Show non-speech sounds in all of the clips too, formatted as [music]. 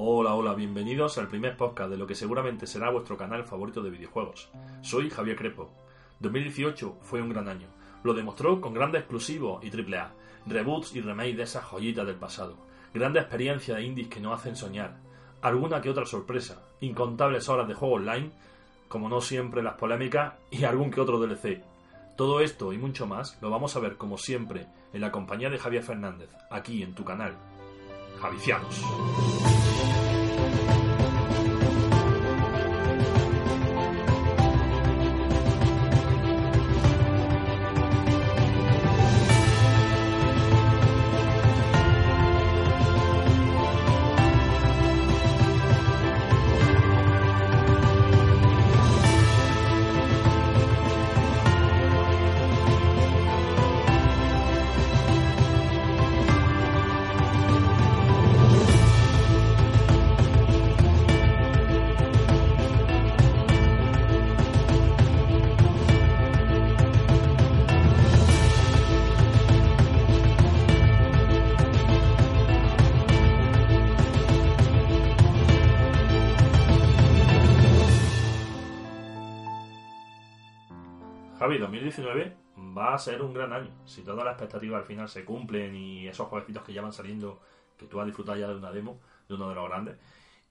Hola, hola, bienvenidos al primer podcast de lo que seguramente será vuestro canal favorito de videojuegos. Soy Javier Crepo. 2018 fue un gran año. Lo demostró con grandes exclusivos y AAA, reboots y remakes de esas joyitas del pasado, grandes experiencias de indies que nos hacen soñar, alguna que otra sorpresa, incontables horas de juego online, como no siempre las polémicas, y algún que otro DLC. Todo esto y mucho más lo vamos a ver como siempre en la compañía de Javier Fernández, aquí en tu canal. Javicianos. A ser un gran año. Si todas las expectativas al final se cumplen y esos jueguitos que ya van saliendo, que tú vas a disfrutar ya de una demo, de uno de los grandes.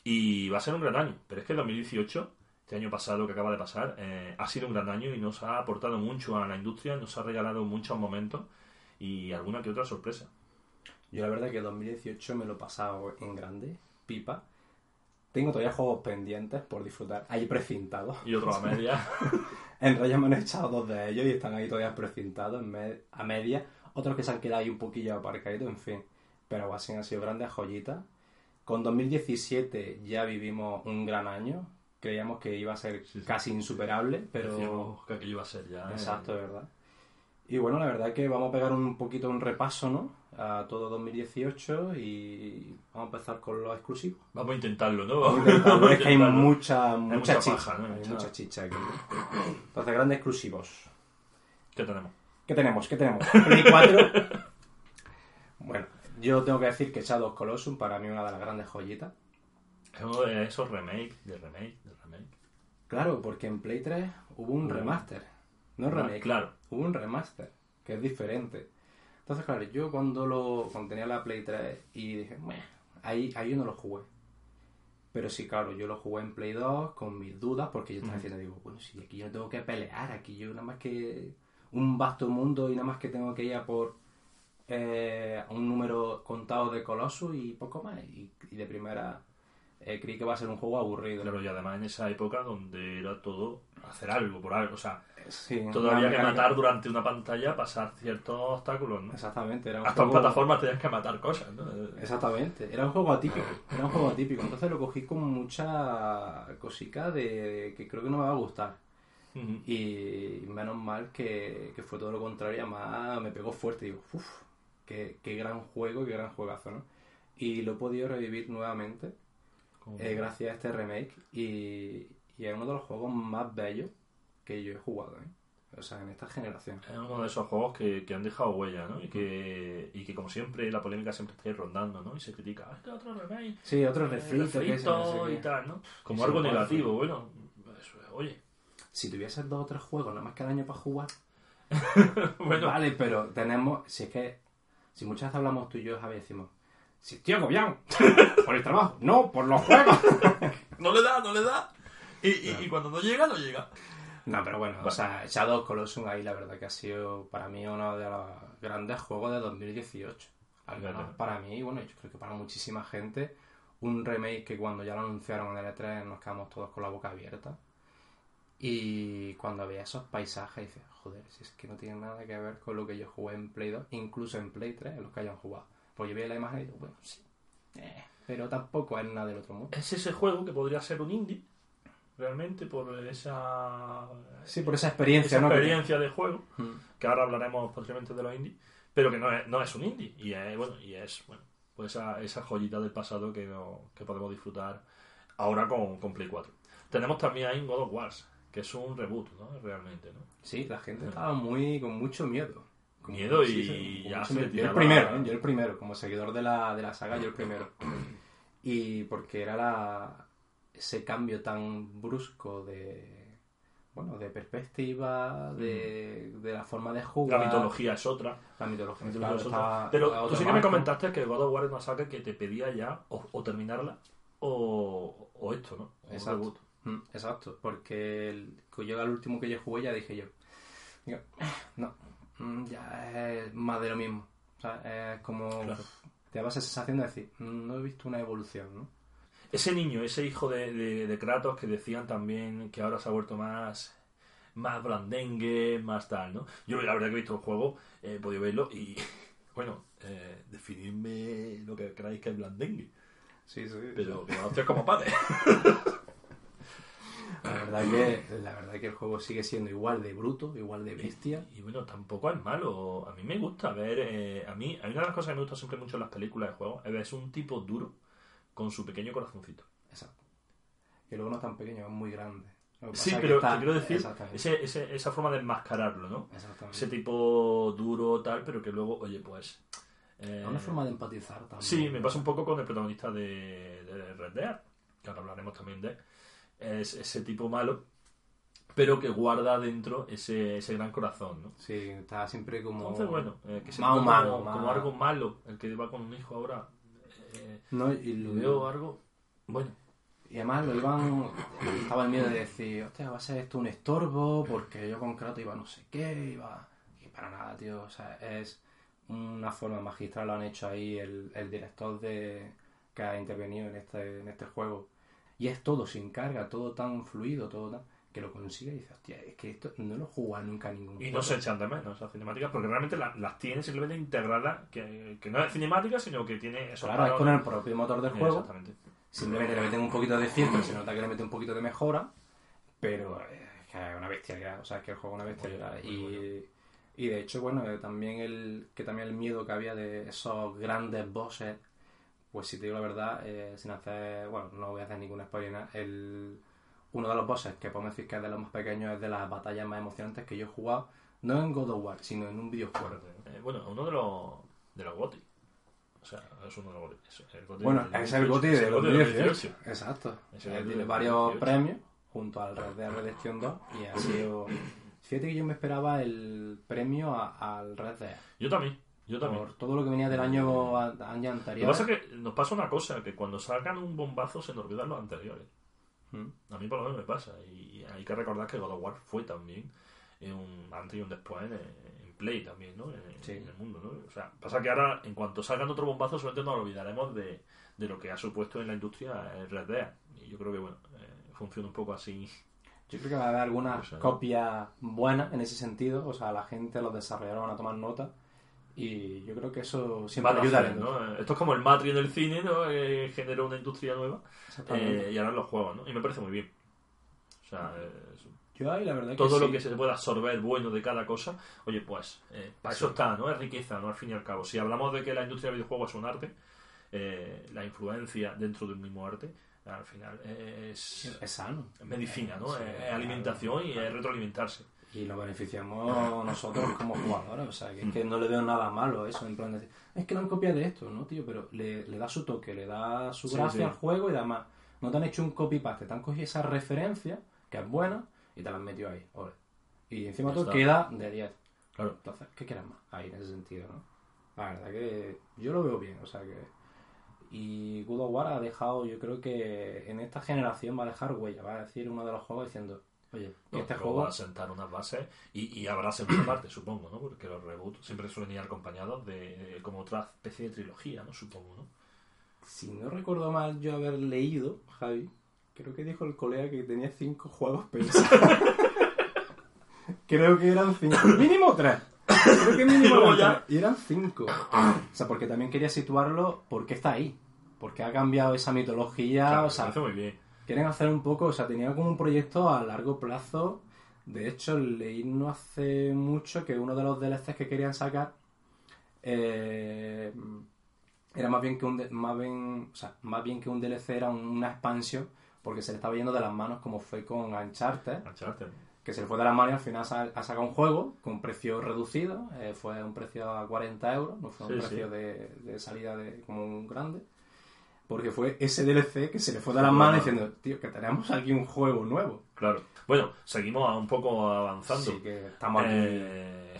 Y va a ser un gran año. Pero es que el 2018, este año pasado que acaba de pasar, eh, ha sido un gran año y nos ha aportado mucho a la industria, nos ha regalado muchos momentos y alguna que otra sorpresa. Yo la verdad que 2018 me lo he pasado en grande, pipa. Tengo todavía juegos pendientes por disfrutar. Hay precintados. Y otro a media. [laughs] En realidad me han echado dos de ellos y están ahí todavía precintados a media. Otros que se han quedado ahí un poquillo aparcados, en fin. Pero así han sido grandes joyitas. Con 2017 ya vivimos un gran año. Creíamos que iba a ser Sí, sí. casi insuperable, pero... Decíamos que aquello iba a ser ya. eh, Exacto, de verdad. Y bueno, la verdad es que vamos a pegar un poquito un repaso, ¿no? A todo 2018 y vamos a empezar con los exclusivos. Vamos a intentarlo, ¿no? Vamos a intentarlo, es que hay mucha, mucha, mucha chicha. paja, ¿no? Hay Mucha- mucha chicha aquí. Entonces, grandes exclusivos. ¿Qué tenemos? ¿Qué tenemos? ¿Qué tenemos? Play 4. bueno, yo tengo que decir que Shadow of Colossus para mí una de las grandes joyitas. Es uno de esos remakes, de remake, de remake. Claro, porque en Play 3 hubo un remaster. No remake. claro. Hubo un remaster, que es diferente. Entonces, claro, yo cuando lo cuando tenía la Play 3 y dije, "Meh", ahí, ahí yo no lo jugué. Pero sí, claro, yo lo jugué en Play 2 con mis dudas, porque yo estaba diciendo, digo, bueno, si aquí yo no tengo que pelear, aquí yo nada más que un vasto mundo y nada más que tengo que ir a por eh, un número contado de Colossus y poco más. Y, y de primera eh, creí que va a ser un juego aburrido. Claro, y además en esa época donde era todo hacer algo por algo. O sea, Sí, todo había que matar durante una pantalla, pasar ciertos obstáculos, ¿no? Exactamente, era un Hasta en juego- plataformas tenías que matar cosas, ¿no? Exactamente, era un juego atípico, era un juego atípico, entonces lo cogí con mucha cosica de que creo que no me va a gustar. Y menos mal que, que fue todo lo contrario, además me pegó fuerte, digo, uff, qué, qué gran juego, qué gran juegazo, ¿no? Y lo he podido revivir nuevamente eh, gracias a este remake y, y es uno de los juegos más bellos que yo he jugado, ¿eh? O sea, en esta generación. Es uno de esos juegos que, que han dejado huella, ¿no? Y que, y que como siempre la polémica siempre está ahí rondando, ¿no? Y se critica, ah, este otro remake, Sí, otro eh, refrito, que y tal, ¿no? Como algo negativo, bueno, eso es, oye, Si tuvieses dos o tres juegos nada más cada año para jugar, [laughs] bueno, Vale, pero tenemos. Si es que. Si muchas veces hablamos tú y yo, Javi, decimos. Si estoy agobiado [laughs] por el trabajo, no por los juegos. [laughs] no le da, no le da. Y, y, y cuando no llega, no llega. No, pero bueno, o sea, Shadow Colossus ahí la verdad que ha sido para mí uno de los grandes juegos de 2018. Al menos Claro. para mí, y bueno, yo creo que para muchísima gente, un remake que cuando ya lo anunciaron en el E3 nos quedamos todos con la boca abierta. Y cuando veía esos paisajes, dices, joder, si es que no tiene nada que ver con lo que yo jugué en Play 2, incluso en Play 3, en los que hayan jugado. Pues yo veía la imagen y digo, bueno, sí, eh, pero tampoco es nada del otro mundo. Es ese juego que podría ser un indie, realmente, por esa, Sí, por esa experiencia, esa ¿no? experiencia de juego, Mm. que ahora hablaremos posteriormente de los indies, pero que no es, no es un indie. Y es, bueno, y es, bueno, pues esa, esa joyita del pasado que, no- que podemos disfrutar ahora con, con Play 4. Tenemos también ahí God of Wars, que es un reboot, ¿no? Realmente, ¿no? Sí, la gente estaba muy con mucho miedo. Miedo y muchísimo- con ya se miedo. Yo el tiraba- primero, ¿eh? yo el primero, como seguidor de la, de la saga, yo el primero. Y porque era la, ese cambio tan brusco de bueno, de perspectiva, de, de la forma de jugar. La mitología es otra. La mitología, La claro, mitología es está otra. Pero tú sí que me comentaste que God of War es una saga que te pedía ya o, o terminarla o, o esto, ¿no? O Exacto. Mm, exacto, porque el, yo al último que yo jugué ya dije yo, no, mm, ya es más de lo mismo. O sea, es como Claro. te daba esa sensación de decir, mm, no he visto una evolución, ¿no? Ese niño, ese hijo de, de, de Kratos que decían también que ahora se ha vuelto más más blandengue, más tal, ¿no? Yo la verdad que he visto el juego, eh, he podido verlo y, [laughs] bueno, eh, definidme lo que creáis que es blandengue. Sí, sí. Pero que hacer como padre. [laughs] La verdad que la verdad que el juego sigue siendo igual de bruto, igual de bestia. Y bueno, tampoco es malo. A mí me gusta ver. eh, a mí, hay una de las cosas que me gusta siempre mucho en las películas de juegos es ver es un tipo duro con su pequeño corazoncito. Exacto. Que luego no es tan pequeño, es muy grande. Sí, pero está- te quiero decir, ese, ese- esa forma de enmascararlo, ¿no? Exactamente. Ese tipo duro, tal, pero que luego, oye, pues. eh, una forma de empatizar también. Sí, me pasa un poco con el protagonista de, de Red Dead, que ahora hablaremos también de. Es ese tipo malo, pero que guarda dentro ese, ese gran corazón, ¿no? Sí, está siempre como... Entonces, bueno, eh, que se como algo malo, el que va con un hijo ahora. eh, No, y, lo veo algo. Bueno, y además lo iban... Estaba el miedo de decir, hostia, va a ser esto un estorbo, porque yo con Kratos iba no sé qué, iba... Y para nada, tío, o sea, es una forma magistral, lo han hecho ahí el, el director de que ha intervenido en este, en este juego. Y es todo sin carga, todo tan fluido, todo tan... Que lo consigue y dice, hostia, es que esto no lo jugado nunca ningún y juego. no se echan de menos esas cinemáticas porque realmente la- las tiene simplemente integradas, que, que no es cinemática, sino que tiene esos Claro, es con el propio motor del juego. Exactamente. Simplemente le meten un poquito de filtro, se nota que le meten un poquito de mejora, pero eh, es que es una bestialidad, o sea, es que el juego es una bestialidad. Y, bueno. y de hecho, bueno, eh, también el que también el miedo que había de esos grandes bosses, pues si te digo la verdad, eh, sin hacer, bueno, no voy a hacer ninguna spoiler, el, uno de los bosses que podemos decir que es de los más pequeños, es de las batallas más emocionantes que yo he jugado, no en God of War, sino en un videojuego. Eh, bueno, uno de los de los GOTY. O sea, es uno de los GOTY. Es el GOTY Bueno, es el de el GOTY 2018. Exacto. GOTY tiene varios 2018. premios junto al Red Dead Redemption 2 y ha sido... Fíjate que yo me esperaba el premio a- al Red Dead Yo también, yo también. por todo lo que venía del año, a- año Lo anterior. que pasa es que nos pasa una cosa, que cuando sacan un bombazo se nos olvidan los anteriores. Mm. A mí por lo menos me pasa. Y hay que recordar que God of War fue también un antes y un después en, en Play también, ¿no? En, Sí. en el mundo, ¿no? O sea, pasa que ahora, en cuanto salgan otro bombazo, solamente nos olvidaremos de, de lo que ha supuesto en la industria el Red Dead. Y yo creo que, bueno, eh, funciona un poco así. Yo creo que va a haber algunas eh. copias buenas en ese sentido. O sea, la gente, los desarrolladores van a tomar nota. Y yo creo que eso siempre Van a ayuda. hacer, ¿no? Esto es como el Matrix en el cine, ¿no? Eh, generó una industria nueva. Eh, y ahora los juegos, ¿no? Y me parece muy bien. O sea, es- Yo ahí la verdad todo que lo sí. que se pueda absorber bueno de cada cosa, oye, pues eh, para eso está, ¿no? Es riqueza, ¿no? Al fin y al cabo. Si hablamos de que la industria del videojuego es un arte, eh, la influencia dentro del mismo arte, al final es, Es sano. medicina, ¿no? Sí, es, es alimentación y es retroalimentarse. Y lo beneficiamos nosotros como jugadores. O sea, que es que no le veo nada malo a eso. En plan de decir, es que lo han copiado de esto, ¿no, tío? Pero le, le da su toque, le da su gracia sí. al juego y además no te han hecho un copy-paste, te han cogido esa referencia, que es buena, y te la han metido ahí. Ole. Y encima todo queda de 10. Claro. Entonces, ¿qué quieres más? Ahí, en ese sentido, ¿no? La verdad que yo lo veo bien, o sea que... Y God of War ha dejado, yo creo que en esta generación va a dejar huella, va a decir uno de los juegos diciendo, oye, No, este juego... va a sentar unas bases y, y habrá segunda parte, supongo, ¿no? Porque los reboots siempre suelen ir acompañados de como otra especie de trilogía, ¿no? Supongo, ¿no? Si no recuerdo mal yo haber leído, Javi, creo que dijo el colega que tenía cinco juegos pensados. [laughs] creo que eran cinco. Mínimo tres. Creo que mínimo [laughs] eran ya- tres. Y eran cinco. O sea, porque también quería situarlo porque está ahí. Porque ha cambiado esa mitología. Claro, o sea, me parece muy bien. Quieren hacer un poco, o sea, tenía como un proyecto a largo plazo. De hecho, leí no hace mucho que uno de los DLCs que querían sacar eh, era más bien que un más bien, o sea, más bien que un DLC era un- una expansión porque se le estaba yendo de las manos como fue con Uncharted, Uncharted. que se le fue de las manos y al final ha sacado un juego con un precio reducido, eh, fue un precio a 40 euros, no fue un Sí, precio sí. de, de salida de como un grande. Porque fue ese DLC que se le fue de las manos diciendo, tío, que tenemos aquí un juego nuevo. Claro. Bueno, seguimos un poco avanzando. Sí, que estamos aquí. Eh,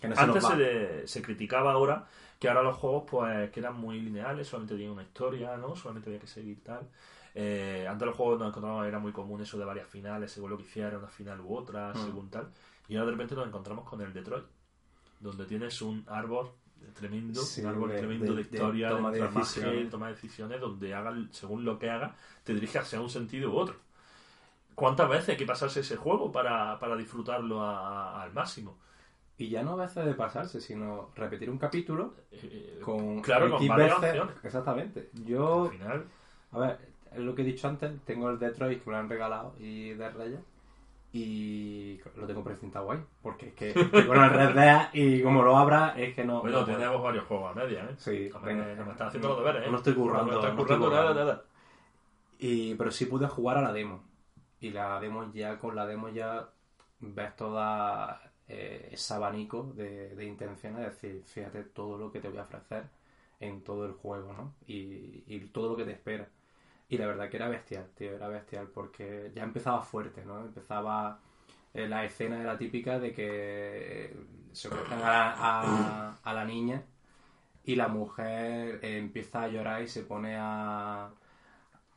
que no se Antes nos va. se, le- se criticaba ahora que ahora los juegos pues que eran muy lineales, solamente tenían una historia, ¿no? Solamente había que seguir tal. Eh, antes los juegos nos encontrábamos, era muy común eso de varias finales, según lo que hiciera, una final u otra, Mm. según tal. Y ahora de repente nos encontramos con el Detroit, donde tienes un árbol tremendo, Sí, un árbol de- tremendo de, historia, de, toma de tramaje, toma de decisiones, donde haga, según lo que haga, te dirige hacia un sentido u otro. ¿Cuántas veces hay que pasarse ese juego para, para disfrutarlo a- al máximo? Y ya no a veces de pasarse, sino repetir un capítulo Eh, con claro, con varias veces. opciones. Exactamente. Yo, Al final, a ver, es lo que he dicho antes, tengo el Detroit que me lo han regalado y de Reyes. Y lo tengo precintado ahí. Porque es que estoy con el Red Dead y como lo abra es que no. bueno, no puedo. tenemos varios juegos a media, ¿eh? Sí, No me, me están haciendo los deberes, ¿eh? No estoy currando, No me están no estoy currando nada, currando. nada. Y, pero sí pude jugar a la demo. Y la demo ya, con la demo ya ves toda eh, ese abanico de, de intenciones. Es decir, fíjate todo lo que te voy a ofrecer en todo el juego, ¿no? Y, y todo lo que te espera. Y la verdad que era bestial, tío, era bestial porque ya empezaba fuerte, ¿no? Empezaba... eh, la escena era típica de que se cogen a la, a- a la niña y la mujer eh, empieza a llorar y se pone a,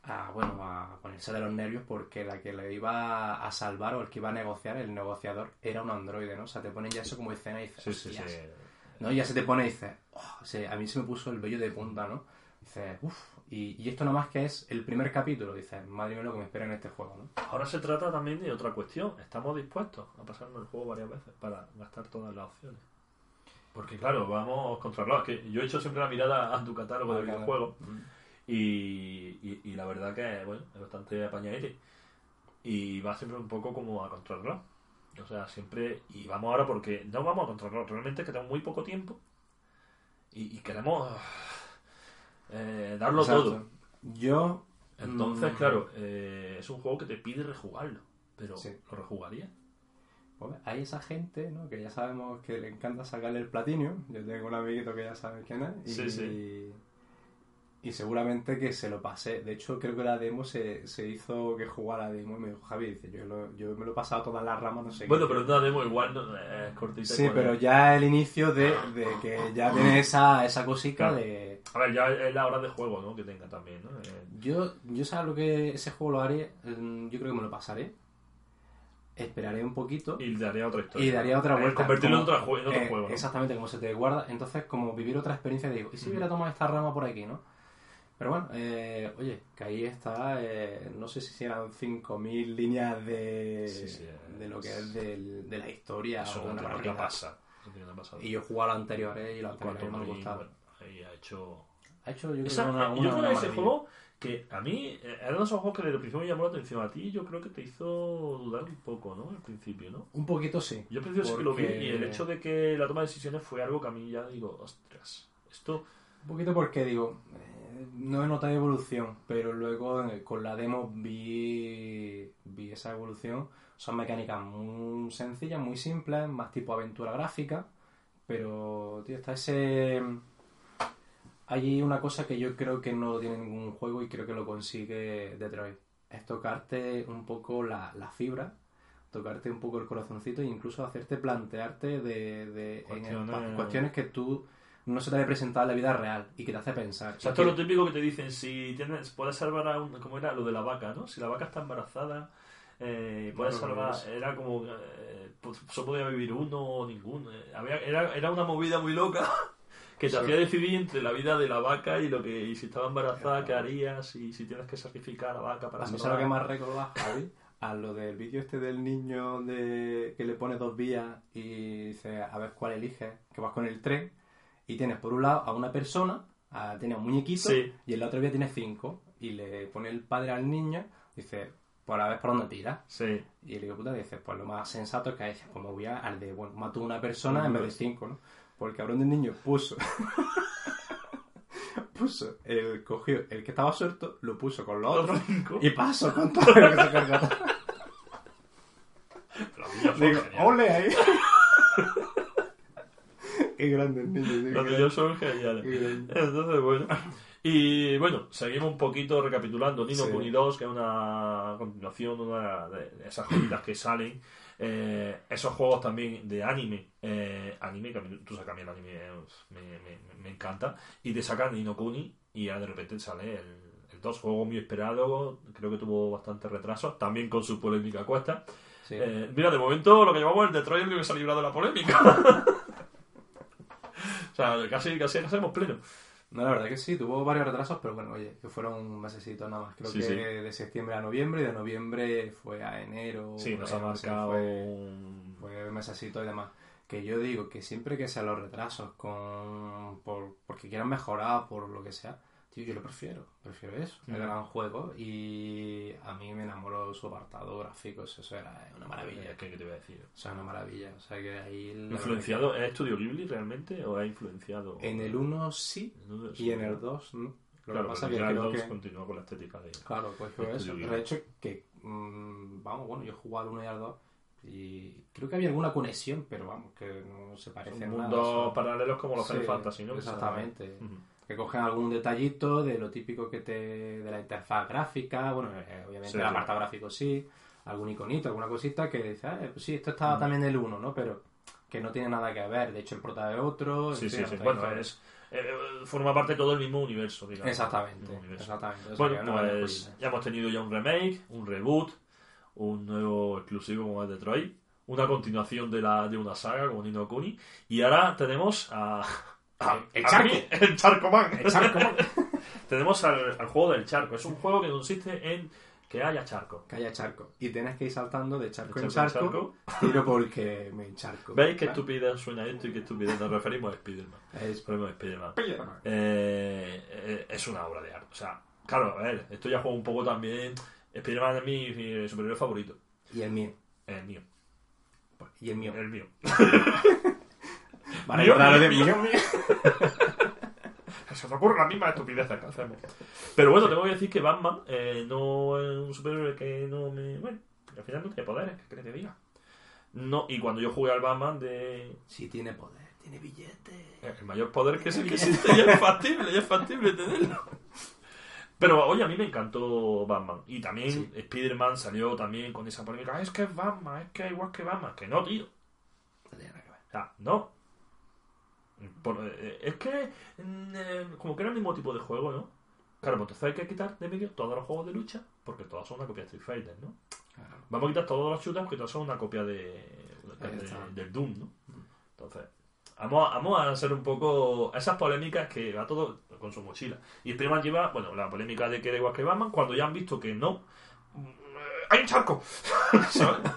a, bueno a ponerse de los nervios porque la que le iba a salvar o el que iba a negociar el negociador era un androide no o sea te ponen ya eso como escena y dices Sí, sí, sí. No y ya se te pone y dices "Oh", o sea, a mí se me puso el vello de punta no dices uff y, y esto nomás que es el primer capítulo dices madre mía lo que me espera en este juego no Ahora se trata también de otra cuestión. ¿Estamos dispuestos a pasarnos el juego varias veces para gastar todas las opciones? Porque claro, vamos contra Es que yo he hecho siempre la mirada a tu catálogo de Claro. videojuegos y, y, y la verdad que bueno, es bastante apañadete. Y va siempre un poco como a contrarreloj. O sea, siempre... Y vamos ahora porque no vamos a contrarreloj. Realmente es que tenemos muy poco tiempo y, y queremos eh, darlo Exacto. todo. yo Entonces, Mm. claro, eh, es un juego que te pide rejugarlo. Pero, Sí. ¿lo rejugaría? Pues hay esa gente, ¿no? Que ya sabemos que le encanta sacarle el platino. Yo tengo un amiguito que ya sabe quién es. Y, Sí, sí. Y seguramente que se lo pasé. De hecho, creo que la demo se, se hizo que jugara la demo y me dijo, Javi, dice, yo, lo- yo me lo he pasado todas las ramas, no sé Bueno, qué. pero una demo igual no, es cortita. Sí, pero ya el inicio de, de que ya tiene esa, esa cosica Claro. de... A ver, ya es la hora de juego, ¿no? Que tenga también, ¿no? Eh, Yo, yo sabes lo que ese juego lo haré, Mm, yo creo que me lo pasaré. Esperaré un poquito. y daría otra historia. Y daría otra Eh, vuelta. Convertirlo en otro, jue- en otro eh, juego, ¿no? Exactamente, como se te guarda. Entonces, como vivir otra experiencia, digo, ¿y si hubiera tomado esta rama por aquí, no? Pero bueno, eh, oye, que ahí está, eh, no sé si eran 5.000 líneas de, Sí, sí, de lo que es- del- de la historia. Eso o no una tiene que. No tiene pasar. Y yo he jugado a los anteriores y los anteriores Cuanto me bueno, ahí ha hecho... Ha hecho, yo creo, Esa- una, yo una, creo que una ese juego que a mí eh, era uno de esos juegos que desde el principio me llamó la atención a ti yo creo que te hizo dudar un poco, ¿no? Al principio, ¿no? Un poquito sí. Yo al principio sí que lo vi y el hecho de que la toma de decisiones fue algo que a mí ya digo, ostras, esto... Un poquito porque digo, eh, no he notado evolución, pero luego con la demo vi, vi esa evolución. Son mecánicas muy sencillas, muy simples, más tipo aventura gráfica, pero tío, está ese... Hay una cosa que yo creo que no tiene ningún juego y creo que lo consigue Detroit. Es tocarte un poco la, la fibra, tocarte un poco el corazoncito e incluso hacerte plantearte de, de- en el- cuestiones que tú no se te había presentado en la vida real y que te hace pensar. O sea, esto es lo típico que te dicen, si tienes, puedes salvar a un... ¿Cómo era? Lo de la vaca, ¿no? Si la vaca está embarazada, eh, puedes No, salvar... no. Era como... Eh, pues, solo podía vivir uno o ninguno. eh, había, era, era una movida muy loca [laughs] que te Sí. hacía decidir entre la vida de la vaca y lo que y si estaba embarazada, qué harías, y si tienes que sacrificar a la vaca para A mí lo que más recordaba, Javi, a lo del vídeo este del niño de que le pone dos vías y dice a ver cuál eliges, que vas con el tren y tienes por un lado a una persona, a- tiene un muñequito Sí. y en la otra vía tienes cinco y le pone el padre al niño, dice, pues a ver por dónde tira. Sí. Y el hijo puta dice, pues lo más sensato es que dice, pues me voy a- al de, bueno, mato a una persona en vez de cinco, ¿no? Porque cabrón del niño puso... [laughs] puso, el cogió el que estaba suelto, lo puso con los otros cinco. y pasó con todo lo que se. La [laughs] fue Digo, ole ahí. [laughs] y Qué grande el niño. niños son geniales. Qué grande. Entonces, bueno. Y bueno, seguimos un poquito recapitulando. Nino Sí. Kuni 2, que es una continuación, una de esas joyitas que salen. Eh, esos juegos también de anime. eh, anime, que a mí, tú sabes que a mí el anime me, me- me encanta. Y te sacan Nino Kuni y ya de repente sale el, el 2. Juego muy esperado. Creo que tuvo bastante retraso. También con su polémica cuesta. Sí. Eh, mira, de momento lo que llevamos el Detroit es el que se ha librado de la polémica. [laughs] o sea, casi, casi hacemos pleno. No, la verdad que sí, tuvo varios retrasos, pero bueno, oye, que fueron mesecitos nada más. Creo Sí, que sí. de septiembre a noviembre y de noviembre fue a enero. Sí, nos ha marcado Fue, un... fue mesecito y demás. Que yo digo que siempre que sean los retrasos con por, porque quieran mejorar, por lo que sea, tío, yo lo prefiero. Prefiero eso, el Mm. gran juego. Y a mí me enamoró su apartado gráfico, eso era una maravilla. ¿Qué, qué te voy a decir? O sea, una maravilla. O sea, que ahí... ¿Influenciado? ¿Es Estudio Ghibli realmente o ha influenciado? que En el 1 sí, y en el 2 no. Lo Claro, que pasa que el creo 2 que... continúa con la estética de... Claro, pues fue eso. Ghibli. De hecho, que, mm, vamos, bueno, yo he jugado al 1 y al 2 y creo que había alguna conexión, pero vamos, que no se parecen Son nada. mundos paralelos como los Sí, Final Fantasy, ¿no? Que son- Exactamente. Que cogen algún detallito de lo típico que te. de la interfaz gráfica, bueno, eh, obviamente Sí, el apartado gráfico sí, algún iconito, alguna cosita que dice, ah, pues sí, esto estaba Mm. también en el 1, ¿no? Pero que no tiene nada que ver, de hecho el prota es otro. Sí, sí, sí. Bueno, es, eh, forma parte de todo el mismo universo, digamos. Exactamente, universo. exactamente. O sea, Bueno, pues ya hemos tenido ya un remake, un reboot, un nuevo exclusivo como es Detroit, una continuación de la de una saga como Nino Kuni, y ahora tenemos a... a- El charco. mí, [laughs] el Charco Man. El charco, [laughs] tenemos al, al juego del charco. Es un juego que consiste en que haya charco. que haya charco. Y tienes que ir saltando de charco De charco en charco, tiro porque me encharco. ¿Veis qué estupidez suena esto y qué estupidez nos referimos a Spider-Man? [laughs] Es Referimos a Spider-Man. Spider-Man. Eh, eh, es una obra de arte. O sea, claro, a ver, esto ya juega un poco también. Spider-Man es mi, mi superhéroe favorito. Y el mío. El mío. Y el mío. El mío. Vale, mío, claro, mío, de mío. mío, mío. Se te ocurren las mismas estupideces que hacemos. Pero bueno, tengo que decir que Batman eh, no es un superhéroe que no me. Bueno, al final no tiene poderes, ¿qué querés que te diga? No, y cuando yo jugué al Batman de. Sí, tiene poder, tiene billete. El mayor poder que es el que existe, ya es factible, ya es factible tenerlo. Pero oye, a mí me encantó Batman. Y también Sí. Spider-Man salió también con esa polémica. Es que es Batman, es que es igual que Batman. Que no, tío. No tiene nada que ver. O sea, no. Por- eh, es que mm, eh, como que era el mismo tipo de juego, ¿no? Claro, pues entonces hay que quitar de medio todos los juegos de lucha, porque todos son una copia de Street Fighter, ¿no? Claro. Vamos a quitar todos los shooters, porque todos son una copia de, de- Ahí de- está. del Doom, ¿no? Entonces, vamos, a- vamos a hacer un poco esas polémicas que va todo con su mochila. Y Spider-Man lleva, bueno, la polémica de que era igual que Batman, cuando ya han visto que no, mm, hay un charco, [laughs] ¿sabes?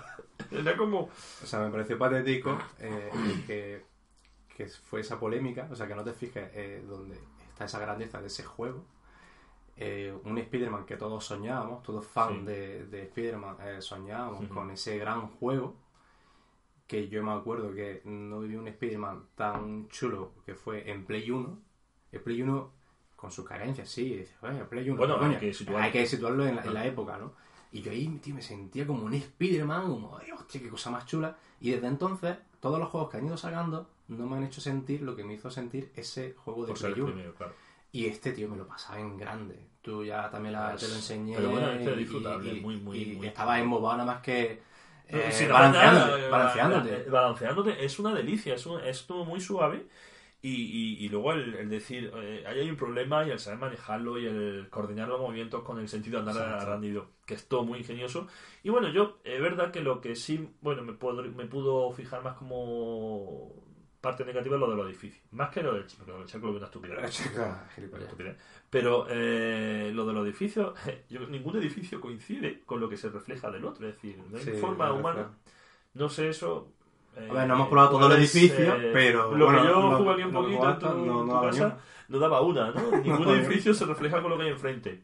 Era como... O sea, me pareció patético eh, el que, que fue esa polémica. O sea, que no te fijes eh, donde está esa grandeza de ese juego. Eh, un Spider-Man que todos soñábamos, todos fans Sí. de, de Spider-Man eh, soñábamos con ese gran juego. Que yo me acuerdo que no viví un Spider-Man tan chulo que fue en Play 1. El Play 1 con sus carencias, sí. dices, "Bueno, Play 1. Bueno, coño". hay que situarlo. Hay que situarlo en la, en la época, ¿no? Y yo ahí, tío, me sentía como un Spider-Man, como, "Ay, hostia, qué cosa más chula. Y desde entonces, todos los juegos que han ido sacando no me han hecho sentir lo que me hizo sentir ese juego de Play el 1. primero, claro. Y este, tío, me lo pasaba en grande. Tú ya también la- Pues, te lo enseñé. pero bueno, este es disfrutable, y, muy, muy, y muy estaba embobado nada más que eh, Sin balanceándote. eh, balanceándote. eh, balanceándote. Es una delicia, es, un- es todo muy suave. Y, y- y luego el, el decir, eh, ahí hay un problema y el saber manejarlo y el coordinar los movimientos con el sentido de andar rendido, que es todo muy ingenioso. Y bueno, yo, es verdad que lo que sí, bueno, me, puedo, me pudo fijar más como parte negativa es lo de los edificios. Más que lo del chico, del chico lo una estupidez. Chica, Una gilipollas. estupidez. Pero eh, lo de los edificios, [laughs] yo- ningún edificio coincide con lo que se refleja del otro. Es decir, no hay Sí, forma humana. No sé eso. eh, A ver, no hemos probado todo el edificio, eh, pero, Lo bueno, que yo lo- jugué aquí un poquito en tu, no- tu no casa no daba una, ¿no? [laughs] Ningún edificio se refleja con lo que hay enfrente.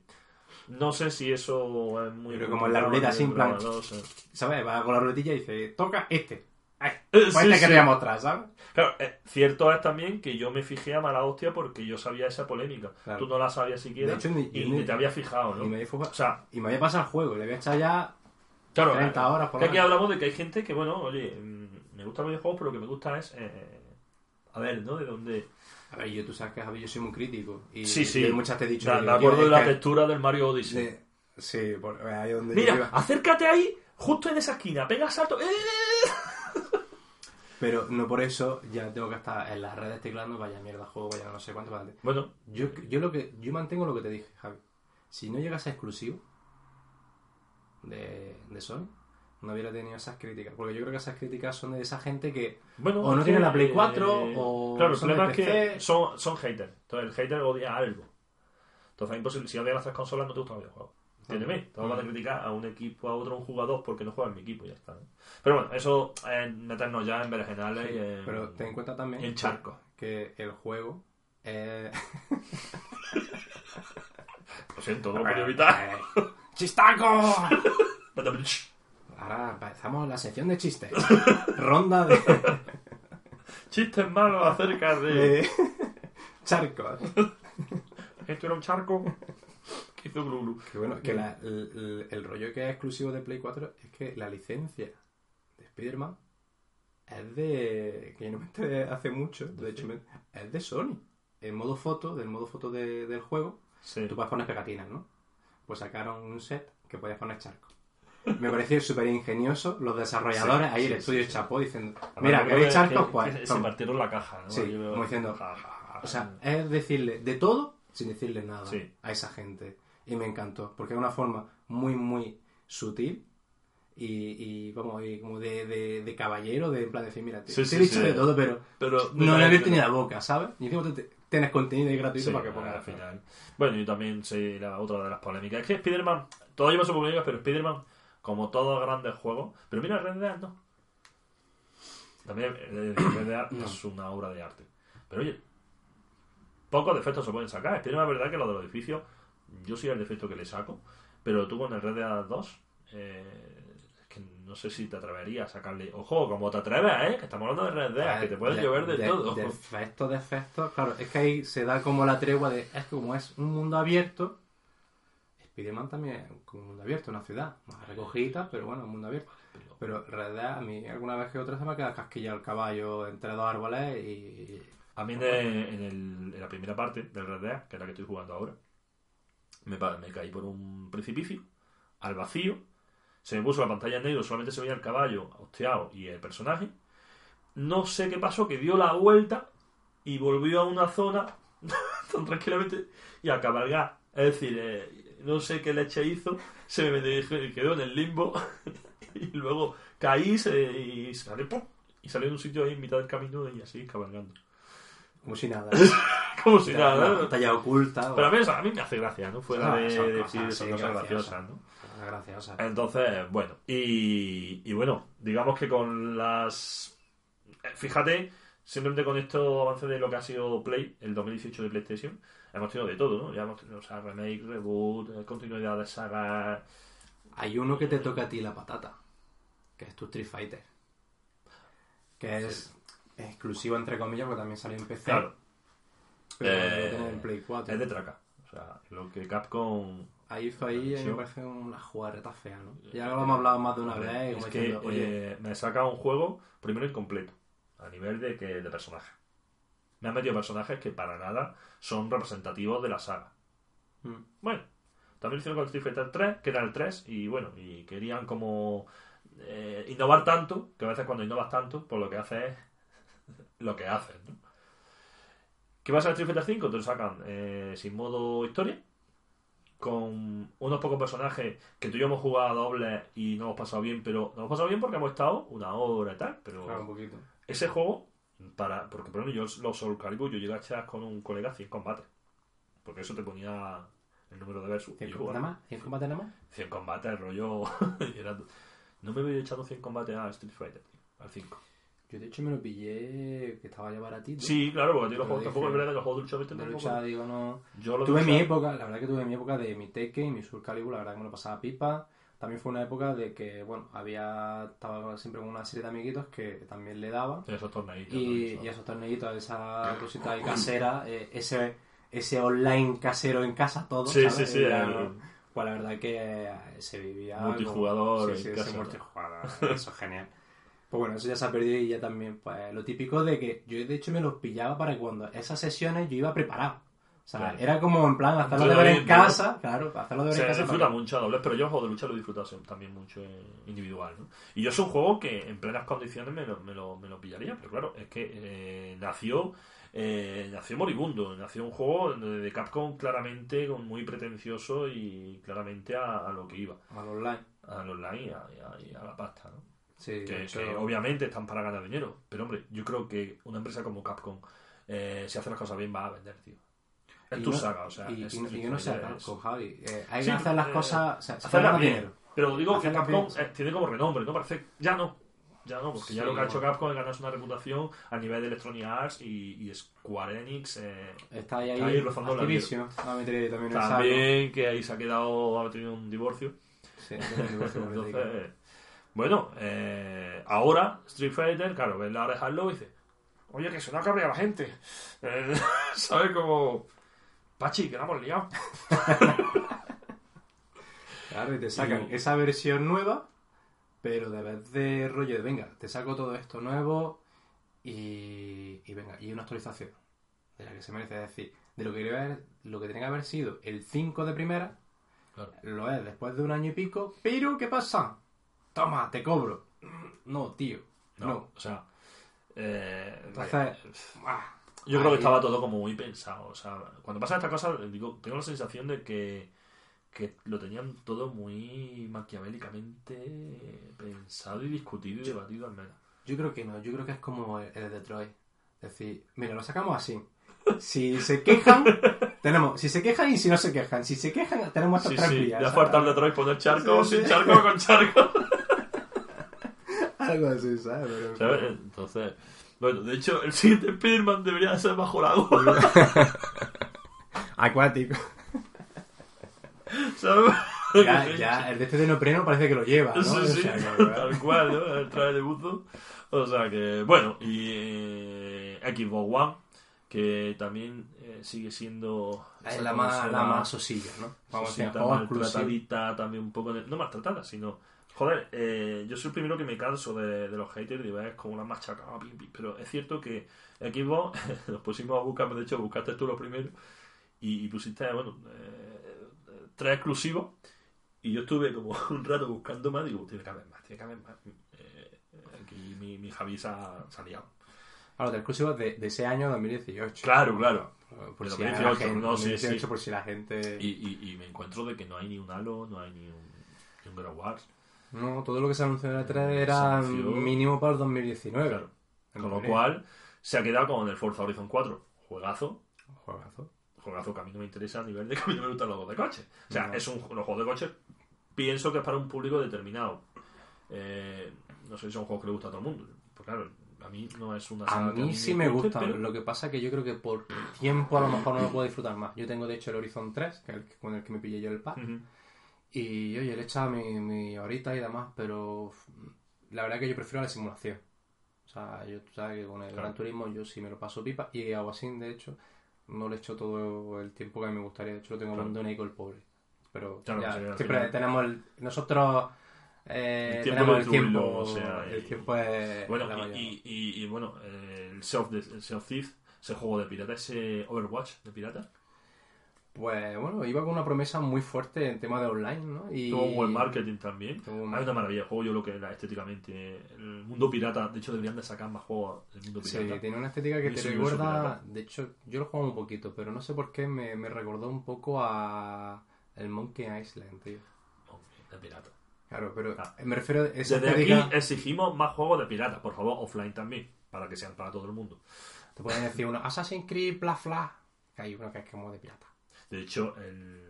No sé si eso es muy. Pero como en la ruleta, en plan- No sé. ¿Sabes? Va con la ruletilla y dice, toca este. Eh, pues sí, este sí. quería mostrar, ¿sabes? Claro, eh, cierto es también que yo me fijé a mala hostia porque yo sabía esa polémica. Claro. Tú no la sabías siquiera De hecho, ni- y ni ni- te había fijado, ¿no? Y me, había O sea, y me había pasado el juego, le había echado ya claro, 30 eh, horas por que aquí hablamos de que hay gente que, bueno, oye, mm, me gustan los videojuegos, pero lo que me gusta es eh, a ver, ¿no? De dónde... A ver, yo tú sabes que Javi, yo soy muy crítico. Y Sí, sí. muchas te he dicho. Me que acuerdo de la que- textura del Mario Odyssey. de- Sí, por, ahí donde yo Mira, iba. acércate ahí, justo en esa esquina, pega salto. ¡eh! Pero no por eso ya tengo que estar en las redes teclando, vaya mierda juego, vaya no sé cuánto. vale. Bueno, Yo, yo lo que yo mantengo lo que te dije, Javi. Si no llega a ser exclusivo de, de Sony, no hubiera tenido esas críticas. Porque yo creo que esas críticas son de esa gente que bueno. O no tiene la Play 4, eh, o Claro, el problema es que son, son haters. Entonces el hater odia algo. Entonces es imposible. Si odias las tres consolas, no te gustan los videojuegos. Entiéndeme, te vas a criticar a un equipo, a otro, a un jugador porque no juega en mi equipo y ya está. Pero bueno, eso es meternos ya en berenjenales y en, Pero ten en cuenta también en charcos. que el juego es... [laughs] Lo siento, no lo puedo evitar. Eh, ¡Chistaco! [laughs] Chistes Ahora empezamos la sección de chistes. [laughs] Ronda de, malos acerca de... de charcos. Esto era un charco que [laughs] hizo Glu Glu. Que bueno, que la- el, rollo que es exclusivo de Play 4 es que la licencia de Spider-Man es de. que yo no me enteré hace mucho, de hecho, me- es de Sony. En modo foto, del modo foto de- del juego, Sí. tú puedes poner pegatinas, ¿no? Pues sacaron un set que podías poner charco. Me pareció súper ingenioso los desarrolladores Sí, ahí, el estudio chapó diciendo: Mira, ¿queréis que- charcos? que- Pues. que se toma". partieron la caja, ¿no? Sí, como diciendo. O sea, es decirle de todo sin decirle nada Sí. a esa gente. Y me encantó, porque es una forma muy, muy sutil y, y vamos, y como de, de, de caballero, de en plan decir, mira, te, Sí, te sí, he dicho sí. de todo, pero pero no le abierto ni la boca, ¿sabes? Y encima te- tienes contenido ahí gratuito para que pongas. al final. Bueno, y también sí, la otra de las polémicas. Es que Spider-Man, todo lleva su polémica, pero Spider-Man, como todos grandes juegos. Pero mira, Red Dead no. También eh, Red Dead [coughs] No. es una obra de arte. Pero oye, pocos defectos se pueden sacar. Spider-Man es verdad que lo de los edificios, yo soy el defecto que le saco. Pero tú con el Red Dead 2, eh, es que no sé si te atreverías a sacarle. Ojo, como te atreves, ¿eh? Que estamos hablando de Red Dead, que te puedes llover de, todo. Defectos, defectos. Claro, es que ahí se da como la tregua de. Es que como es un mundo abierto. Spider-Man también es un mundo abierto, una ciudad. Más recogida, pero bueno, un mundo abierto. Pero Red Dead, a mí alguna vez que otra se me ha quedado casquillado el caballo entre dos árboles y. A mí de- en, el- en la primera parte del Red Dead, que es la que estoy jugando ahora, me, me caí por un precipicio, al vacío, se me puso la pantalla en negro, solamente se veía el caballo hosteado y el personaje. No sé qué pasó, que dio la vuelta y volvió a una zona [laughs] tranquilamente y a cabalgar. Es decir, eh, no sé qué leche hizo, se me quedó en el limbo [laughs] y luego caí se- y salí, ¡pum! y salí de un sitio ahí en mitad del camino y así cabalgando. Como si nada. [laughs] Como si nada, ¿no? pantalla oculta. Pero a mí, a mí me hace gracia, ¿no? Fuera Ah, de son decir cosas, graciosas. graciosas, ¿no? Cosas graciosas. Entonces, bueno, y, y bueno, digamos que con las... eh, Fíjate, simplemente con esto avance de lo que ha sido Play, el 2018 de PlayStation, hemos tenido de todo, ¿no? Ya hemos tenido, o sea, remake, reboot, eh, continuidad de sagas... Hay uno que te toca a ti la patata, que es tu Street Fighter. Que es exclusivo, entre comillas, porque también salió en PC. Claro, Pero Eh, lo en Play 4. es de traca. O sea, lo que Capcom... Ahí fue ahí, me parece una jugarreta fea, ¿no? Ya lo hemos hablado más de una vez. y Es que diciendo, oye, eh, me saca un juego primero incompleto, a nivel de que de personaje. Me han metido personajes que para nada son representativos de la saga. mm, Bueno, también hicieron con Street Fighter 3, que era el 3, y bueno, y querían como eh, innovar tanto, que a veces cuando innovas tanto, pues lo que haces es lo que haces, ¿no? ¿Qué pasa en Street Fighter 5? Te lo sacan eh, sin modo historia, con unos pocos personajes que tú y yo hemos jugado a doble y no hemos pasado bien, pero no hemos pasado bien porque hemos estado una hora y tal, pero claro, un poquito. ese juego, para porque por ejemplo yo los Soul Calibur, yo llegué a echar con un colega 100 combates, porque eso te ponía el número de versus. y ¿Cien yo combates jugaba. nada más? ¿Cien combates nada más? 100 combates, rollo. [laughs] no me había echado 100 combates a Street Fighter, tío, al 5. Yo de hecho me lo pillé, que estaba ya baratito. Sí, claro, porque ti los juegos tampoco es verdad que los juegos de lucha viste De tampoco. lucha, digo, no... Yo lo Tuve mi época, la verdad que tuve mi época de mi Tekken y mi Soul Calibur, la verdad que me lo pasaba pipa. También fue una época de que, bueno, había, estaba siempre con una serie de amiguitos que también le daba. esos torneitos. Y, y esos torneitos, esa cosita ahí casera, eh, ese, ese online casero en casa todo, Sí, ¿sabes? sí, sí, Y el- Pues la verdad que eh, se vivía... Multijugador como- Sí, multijugador, eso es genial. Pues bueno, eso ya se ha perdido y ya también, pues lo típico de que yo de hecho me los pillaba para cuando esas sesiones yo iba preparado. O sea, Claro. era como en plan hacerlo de ver en casa, claro, hacerlo de ver Se en casa. disfruta para- mucho a dobles, pero yo juego de lucha lo disfruto también mucho eh, individual, ¿no? Y yo es un juego que en plenas condiciones me lo, me lo, me lo pillaría, pero claro, es que eh, nació eh, nació moribundo, nació un juego de Capcom claramente con- muy pretencioso y claramente a, a lo que iba, Al online. al online y a, y a- y a la pasta, ¿no? Sí, que, obviamente están para ganar dinero, pero hombre, yo creo que una empresa como Capcom, eh, si hace las cosas bien, va a vender, tío. Es y tu no- saga, o sea, Y, es y, no- Street y que no es- Capcom, Javi. Eh, hay Sí, que hacer las eh, cosas. O sea, se hacerlas bien. dinero. Pero digo que Capcom bien, sí. eh, tiene como renombre, ¿no? Parece. Ya no. Ya no, porque ya lo que ha hecho. Capcom es ganarse una reputación a nivel de Electronic Arts y, y Square Enix. eh, Está ahí, ahí, rozando la ahí también el que ahí se ha quedado, ha tenido un divorcio. Sí, un [laughs] con Entonces, bueno, eh, ahora Street Fighter, claro, ves la oreja y dice: Oye, que suena cabrea la gente. Eh, [laughs] ¿Sabes cómo.? Pachi, que la hemos liado. [laughs] Claro, y te sacan Y- esa versión nueva, pero de vez de rollo de venga, te saco todo esto nuevo y, y venga, y una actualización de la que se merece decir, de lo que haber- lo que tenía que haber sido el 5 de primera, Claro. lo es después de un año y pico, pero ¿qué pasa? Toma, te cobro. No, tío. No, No. o sea. eh, Entonces, ah, Yo creo que estaba todo como muy pensado. O sea, cuando pasa esta cosa, digo, tengo la sensación de que, que lo tenían todo muy maquiavélicamente pensado y discutido y debatido al menos. Yo creo que no, yo creo que es como el, el de Detroit. Es decir, mira, lo sacamos así. Si se quejan, [laughs] tenemos, si se quejan y si no se quejan. Si se quejan, tenemos estos Sí, tres sí, vías. ya falta el Detroit poner charco, Sí, sin charco, con charco. [laughs] Algo así, ¿sabes? Pero- ¿Sabes? Entonces, bueno, de hecho, el siguiente Spider-Man debería ser bajo el agua. [laughs] Acuático. ¿Sabes? Ya, ya, el de este de neopreno parece que lo lleva, ¿no? Sí, O sí, sea, que, [laughs] tal cual, ¿no? El traje de buzo. O sea que, bueno, y eh, Xbox One, que también eh, sigue siendo... es la más, la más sosilla, ¿no? Vamos a decir, maltratadita, también un poco de... No maltratada, sino... Joder, eh, yo soy el primero que me canso de, de los haters y ves como una machaca, pero es cierto que Xbox, [laughs] nos pusimos a buscar, de hecho buscaste tú lo primero, y, y pusiste, bueno, eh, tres exclusivos, y yo estuve como [laughs] un rato buscando más, digo, tiene que haber más, tiene que haber más. Eh, aquí mi, mi Javi se ha, se ha liado. A los exclusivos de, de ese año 2018. Claro, claro. Por si la 2018, gente, no, sí, 2018, sí. por si la gente... Y, y, y me encuentro de que no hay ni un Halo, no hay ni un, ni un God of War. No, todo lo que se anunció en la 3 Se era anunció- mínimo para el 2019. Claro. Con lo cual, se ha quedado con el Forza Horizon 4. Juegazo. Juegazo. Juegazo que a mí no me interesa a nivel de que a mí no me gustan los juegos de coche. O sea, No. es un, los juegos de coche pienso que es para un público determinado. Eh, no sé si son juegos que le gusta a todo el mundo. Pues claro, a mí no es una A saga que mí sí me gustan, pero- lo que pasa que yo creo que por tiempo a lo mejor no lo puedo disfrutar más. Yo tengo de hecho el Horizon 3, que es el con el que me pillé yo el pack. Y oye, le he echado mi, mi horita y demás, pero la verdad que yo prefiero la simulación. O sea, yo tú sabes que con el Claro. Gran Turismo yo sí me lo paso pipa, y a Wasim de hecho no le echo todo el tiempo que me gustaría, de hecho lo tengo Claro. abandonado el pobre. Pero Claro, ya, sí, al siempre final- tenemos el, nosotros eh, El tiempo el tiempo, distribuirlo, o sea, el y- tiempo es Bueno, y, y, bueno, el Sea of, the- el Sea of Thieves, ese juego de pirata, ese Overwatch de pirata, Pues bueno, iba con una promesa muy fuerte en tema de online, ¿no? Y... tuvo un buen marketing también. Hay una maravilla el juego, yo lo que era estéticamente. El mundo pirata, de hecho, deberían de sacar más juegos del mundo Sí, pirata. tiene una estética que Y te recuerda... De hecho, yo lo juego un poquito, pero no sé por qué me, me recordó un poco a el Monkey Island, tío. de pirata. Claro, pero Ah. me refiero a esa Desde aquí exigimos más juegos de pirata, por favor, offline también, para que sean para todo el mundo. Te pueden decir uno, Assassin's Creed, bla, bla. Que hay uno que es como de pirata. De hecho, el,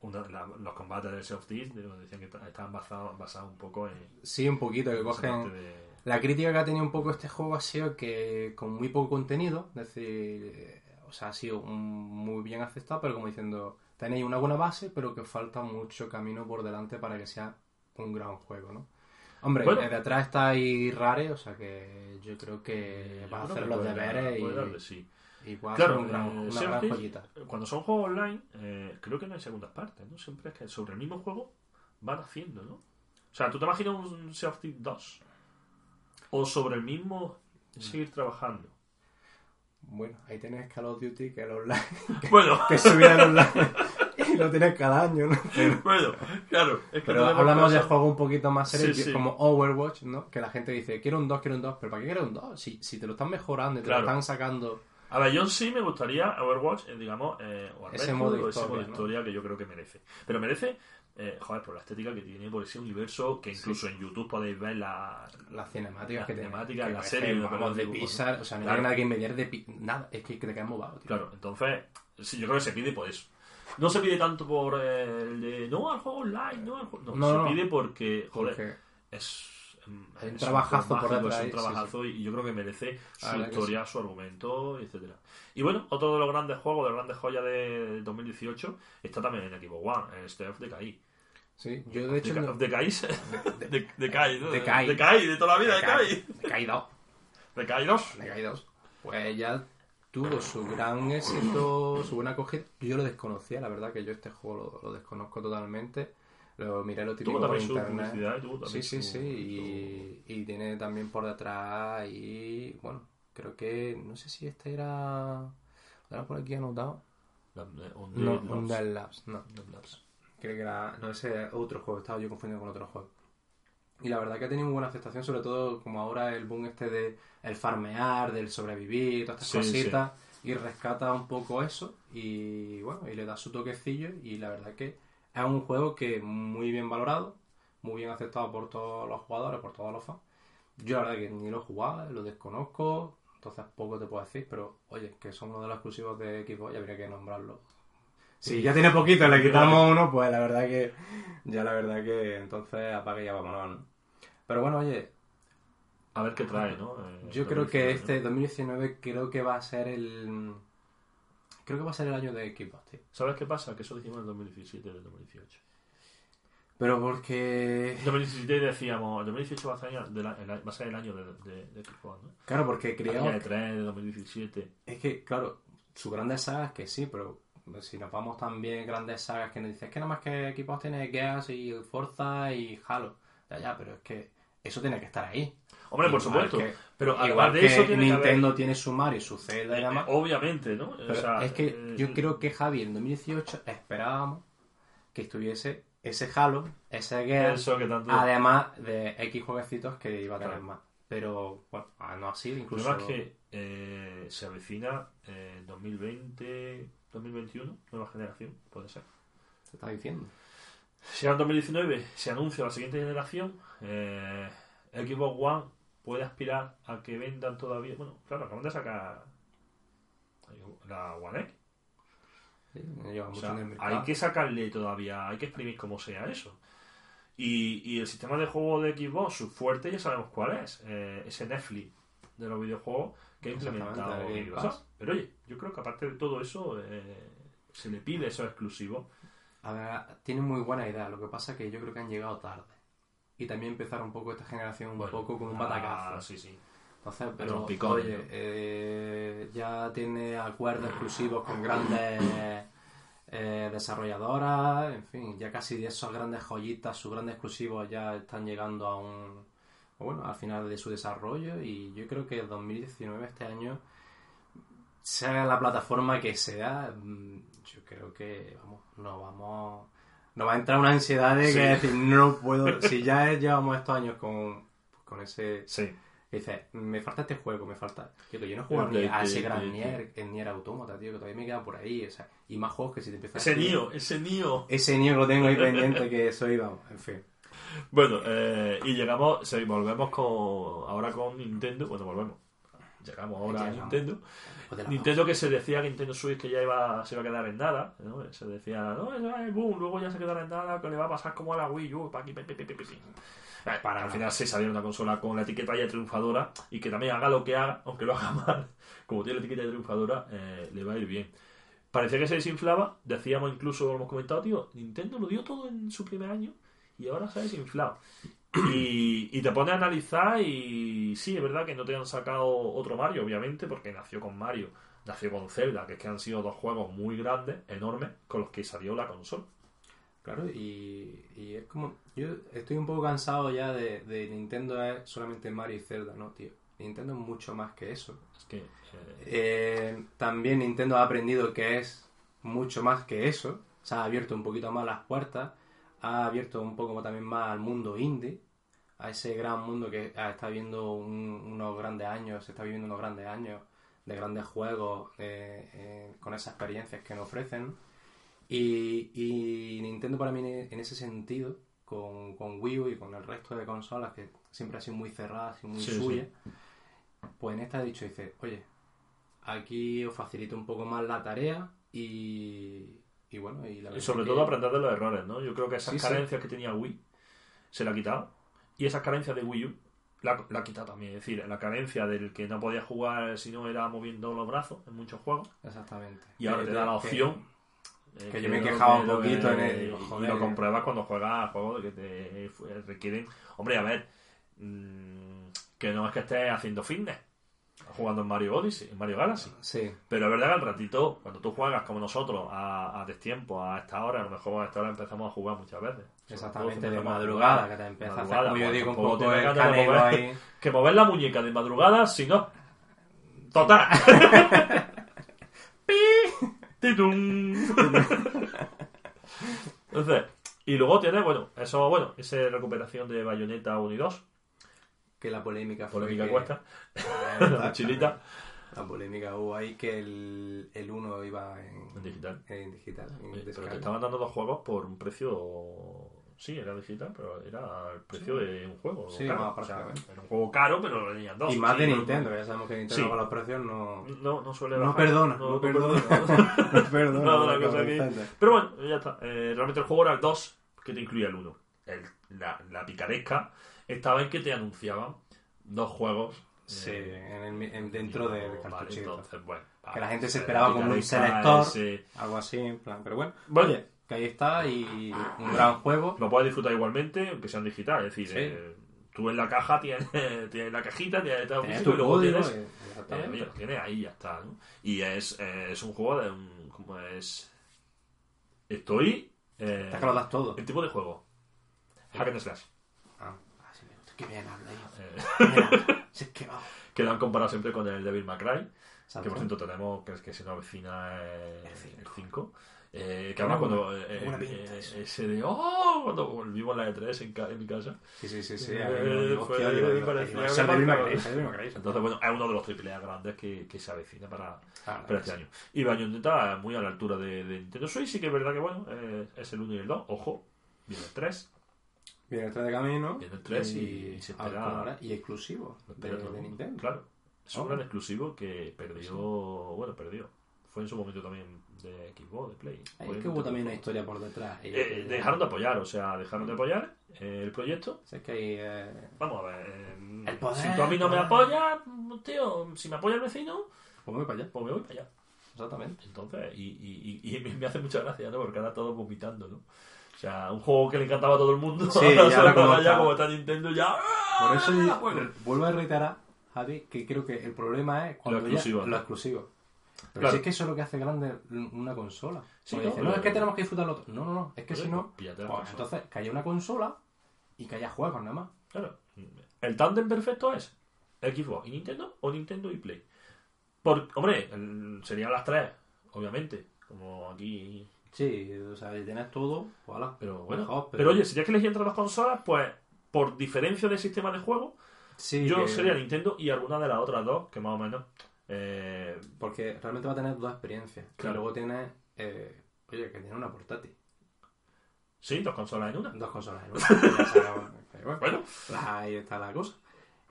una- la- los combates del Sea of Thieves digo, decían que ta- estaban basados, basados un poco en. Sí, un poquito, que cogen... de- La crítica que ha tenido un poco este juego ha sido que con muy poco contenido, es decir, eh, o sea, ha sido un- muy bien aceptado, pero como diciendo, tenéis una buena base, pero que os falta mucho camino por delante para que sea un gran juego, ¿no? Hombre, Bueno. eh, detrás está ahí Rare, o sea que yo creo que yo va a hacer los deberes darle, y, sí. A Claro, gran- eh, una gran Thieves, joyita. Cuando son juegos online, eh, creo que no hay segundas partes, ¿no? Siempre es que sobre el mismo juego van haciendo, ¿no? O sea, ¿tú te imaginas un Sea of Thieves 2? o sobre el mismo seguir trabajando. Bueno, ahí tienes Call of Duty, que el online, [laughs] Bueno, que subir el online [laughs] y lo tienes cada año, ¿no? bueno, claro. Es que Pero tenemos hablamos de juegos un poquito más serios, Sí, sí. como Overwatch, ¿no? Que la gente dice, quiero un 2, quiero un 2, pero ¿para qué quieres un 2? Si, si te lo están mejorando y te Claro. lo están sacando... A ver, yo sí me gustaría Overwatch, eh, digamos, eh, o al Ese Red modo Hood, ese historia, modo ¿no? historia que yo creo que merece. Pero merece, eh, joder, por la estética que tiene, por ese universo que incluso en YouTube podéis ver la, Las cinemáticas Las que tiene. cinemáticas, la serie, vamos, de Pixar, o sea, no Claro. hay nada que envidiar de pi- nada, es que te quedas embobado, tío. Claro, entonces, sí, yo creo que se pide por eso. No se pide tanto por eh, el de no al juego online, no al juego. No, No, se no. pide porque, joder, Porque es. Mm, Hay un trabajazo por detrás, Es un sí, trabajazo y yo creo que merece su historia, su argumento, etcétera Y bueno, otro de los grandes juegos, de las grandes joyas de 2018 está también en Equipo One, el State of Decay. Sí, yo de hecho... [laughs] De- de, Decay, ¿no? Decay. Decay, de toda la vida, Decay. Decay. Decay 2. Decay 2. Decay 2. Pues ya tuvo su gran éxito, su buena acogida. Yo lo desconocía, la verdad que yo este juego lo, lo desconozco totalmente. Lo miré lo típico por su internet. tuvo Sí, sí, su- sí. Y, y tiene también por detrás y bueno, creo que no sé si este era... ¿Era por aquí anotado? su- eh, No, Undead Labs. No. Labs. Creo que era. No, ese es otro juego, estaba yo confundiendo con otro juego. Y la verdad que ha tenido muy buena aceptación, sobre todo como ahora el boom este de el farmear, del sobrevivir, todas estas Sí, cositas. Y rescata un poco eso. Y bueno, y le da su toquecillo. Y la verdad que es un juego que muy bien valorado, muy bien aceptado por todos los jugadores, por todos los fans. Yo la verdad que ni lo he jugado, lo desconozco, entonces poco te puedo decir, pero oye, que son uno de los exclusivos de Xbox y habría que nombrarlo. Si ya tiene poquito, le quitamos uno, pues la verdad que. Ya la verdad que entonces apague y ya vámonos, ¿no? Pero bueno, oye, A ver qué trae, ¿no? Eh, yo creo que 2019, este 2019 creo que va a ser el. Creo que va a ser el año de Xbox, tío. ¿Sabes qué pasa? Que eso dijimos en el 2017 y el 2018. Pero porque. En 2017 decíamos, el 2018 va a ser, año de la- el a- va a ser el año de, de, de Xbox, ¿no? Claro, porque Año creemos. de 3 de 2017. Es que, claro, sus grandes sagas que sí, pero si nos vamos también grandes sagas que nos dicen es que nada más que Xbox tiene Gears y Forza y Halo. Ya, ya, pero es que eso tiene que estar ahí. Hombre, por supuesto. que- pero Igual además de que eso tiene Nintendo tiene su Mario, su Zelda y haber... demás. eh, Obviamente, ¿no? O sea, es que eh, yo creo que Javi en 2018 esperábamos que estuviese ese Halo, ese que tanto... además de X jueguecitos que iba a tener Claro. más. Pero bueno, ah, no ha sido, incluso. es que eh, se avecina eh, 2020, 2021, nueva generación, puede ser. Se está diciendo. Si en 2019 se anuncia la siguiente generación, eh, Xbox One puede aspirar a que vendan todavía. Bueno, claro, acaban de sacar la One X. Sí, O sea, hay que sacarle todavía, hay que exprimir como sea eso. Y, y el sistema de juego de Xbox, su fuerte ya sabemos cuál es. eh, ese Netflix de los videojuegos que ha implementado Microsoft. Pero oye, yo creo que aparte de todo eso, eh, se le pide eso exclusivo. A ver, tienen muy buena idea. Lo que pasa es que yo creo que han llegado tarde. Y también empezaron un poco esta generación un Bueno, poco con un ah, batacazo. sí, sí. Entonces, pero oye, eh, ya tiene acuerdos exclusivos con grandes eh, desarrolladoras, en fin, ya casi de esos grandes joyitas, sus grandes exclusivos ya están llegando a un bueno, al final de su desarrollo y yo creo que 2019 este año sea la plataforma que sea, mm, yo creo que vamos, no vamos nos va a entrar una ansiedad de Sí. que decir, no puedo, si ya [laughs] llevamos estos años con, con ese Sí. me falta este juego, me falta. Tío, que yo no he jugado ni a ese gran Nier, el Nier Automata, tío, que todavía me queda por ahí. O sea, y más juegos que si te empiezas Ese Nio, ese Nio. Ese Nier lo tengo ahí pendiente, que soy, vamos, en fin. Bueno, eh, y llegamos, sí, volvemos con ahora con Nintendo. Bueno, volvemos. Llegamos ahora a. Nintendo. Nintendo que se decía que Nintendo Switch que ya iba, se iba a quedar en nada, ¿no? Se decía, no, es boom, luego ya se quedará en nada, que le va a pasar como a la Wii U, pa' aquí. Eh, Para al final sí salió una consola con la etiqueta ya triunfadora y que también haga lo que haga, aunque lo haga [laughs] mal, como tiene la etiqueta de triunfadora, eh, le va a ir bien. Parecía que se desinflaba, decíamos incluso, lo hemos comentado, tío, Nintendo lo dio todo en su primer año y ahora se ha desinflado. Y, y te pone a analizar y sí, es verdad que no te han sacado otro Mario, obviamente, porque nació con Mario, nació con Zelda, que es que han sido dos juegos muy grandes, enormes, con los que salió la consola. Claro, y, y es como. Yo estoy un poco cansado ya de, de Nintendo es solamente Mario y Zelda, ¿no, tío? Nintendo es mucho más que eso. Es que. eh, Eh, también Nintendo ha aprendido que es mucho más que eso. Se ha abierto un poquito más las puertas. Ha abierto un poco también más al mundo indie. A ese gran mundo que ah, está viviendo un- unos grandes años. Se está viviendo unos grandes años de grandes juegos eh, eh, con esas experiencias que nos ofrecen. Y, y Nintendo para mí en ese sentido, con, con Wii U y con el resto de consolas que siempre ha sido muy cerradas y muy Sí, sí. suyas, pues en esta ha dicho, dice, oye, aquí os facilito un poco más la tarea y, y bueno, y la Y sobre que- todo aprender de los errores, ¿no? Yo creo que esas sí. carencias que tenía Wii se la ha quitado. Y esas carencias de Wii U la, la ha quitado también. Es decir, la carencia del que no podía jugar si no era moviendo los brazos en muchos juegos. Exactamente. Y ahora Eh, te da la que- opción. eh, que yo me quejaba que- un poquito en el- Y lo que- compruebas cuando juegas a juegos que te requieren. Hombre, a ver. mm, que no es que estés haciendo fitness. Jugando en Mario Odyssey, en Mario Galaxy. Sí, Pero es verdad que al ratito, cuando tú juegas como nosotros, a, a destiempo, a esta hora, a lo mejor a esta hora empezamos a jugar muchas veces. Exactamente, de madrugada, que te empieza a hacer, madrugada, como yo digo, un tampoco poco tienes el ganas de canelo mover- ahí. Que mover la muñeca de madrugada, si no. Total. [laughs] Pi. Titum. Entonces, y luego tienes, bueno, eso, bueno, esa recuperación de Bayonetta 1 y 2, Que la polémica fue polémica que- cuesta, [laughs] la la mochilita La polémica hubo ahí que el, el 1 iba en, en digital. en digital. en Oye, Pero te estaban dando dos juegos por un precio. Sí, era digital, pero era el precio de un juego. Sí, caro. O sea, era un juego caro, pero lo tenían dos. Y más Sí, de no- Nintendo, ya sabemos que Nintendo Sí. con los precios no... No, no suele No bajar. perdona, no perdona. perdona. [laughs] no perdona. [laughs] No, la lo cosa que. Pero bueno, ya está. Eh, realmente el juego era el 2, que te incluía el 1. El- la, la picaresca estaba en que te anunciaban dos juegos. Sí, eh, en el en- dentro del vale, cartuchito. entonces, bueno, Que la gente se esperaba como un selector. ese- Algo así, en plan. Pero bueno, Bueno. oye, que ahí está y un gran juego. Lo puedes disfrutar igualmente, aunque sea en digital. Es decir, Sí. eh, tú en la caja tienes, [laughs] tienes la cajita, tienes todo Tienes físico tu y luego código. tienes. y- eh, exactamente. oye, lo tienes ahí ya está. ¿no? Y es, eh, es un juego de un. ¿Cómo es? Estoy. Eh, Es que lo das todo. el tipo de juego. Hack and Slash. Ah, ah, bien habla. Eh, Mira, si es [laughs] que lo han comparado siempre con el Devil May Cry. Que por cierto tenemos, que es que se nos avecina El el cinco. 5. Eh, que buena- cuando eh, eh, eso. ese de oh cuando volvimos la E3 en, ca- en mi casa Sí, sí, sí, sí. Eh, entonces bueno es uno de los triple A grandes que, que se avecina para, Ah, para este año y Bayonetta muy a la altura de, de Nintendo Switch sí que es verdad que bueno eh, es el 1 y el 2 ojo viene el 3 Viene el 3 de camino. Viene el 3 y se espera- ahora- Y exclusivo de, de. Nintendo. Claro. Es un Oh. gran exclusivo que perdió. Bueno, perdió. Fue en su momento también de Xbox, de Play. Fue es que hubo también una historia por detrás. Eh, dejaron de apoyar, o sea, dejaron de apoyar eh, el proyecto. Si es que hay, eh, Vamos a ver. El poder, si tú a mí no me apoyas, tío, si me apoya el vecino, Pues voy para allá. pues me voy para allá. Exactamente. Entonces, y, y, y, y me- [laughs] me hace mucha gracia, ¿no? Porque ahora todos vomitando, ¿no? O sea, un juego que le encantaba a todo el mundo. Sí, [laughs] ahora y se ahora lo como está- como está Nintendo ya. Por eso ¡ah! yo- Bueno. vuelvo a reiterar, Javi, que creo que el problema es cuando Lo ya- exclusivo. lo exclusivo. Pero Claro. si es que eso es lo que hace grande una consola. Sí, ¿no? dice, no, es que tenemos que disfrutarlo todo. No, no, no. Es que si Joder, no, pues pues entonces que haya una consola y que haya juegos nada más. Claro. El tándem perfecto es Xbox y Nintendo o Nintendo y Play. Por, hombre, el- serían las tres, obviamente. Como aquí. Sí, o sea, si tienes todo, voilà. Pero bueno. Mejor, pero... oye, si ya que elegí entre las consolas, pues por diferencia de sistema de juego, Sí, yo que- sería Nintendo y alguna de las otras dos, que más o menos. Eh, Porque realmente va a tener dos experiencias. Claro. Y luego tiene, eh, oye, que tiene una portátil. sí, dos consolas en una. Dos consolas en una. Pero [laughs] bueno, Bueno, ahí está la cosa.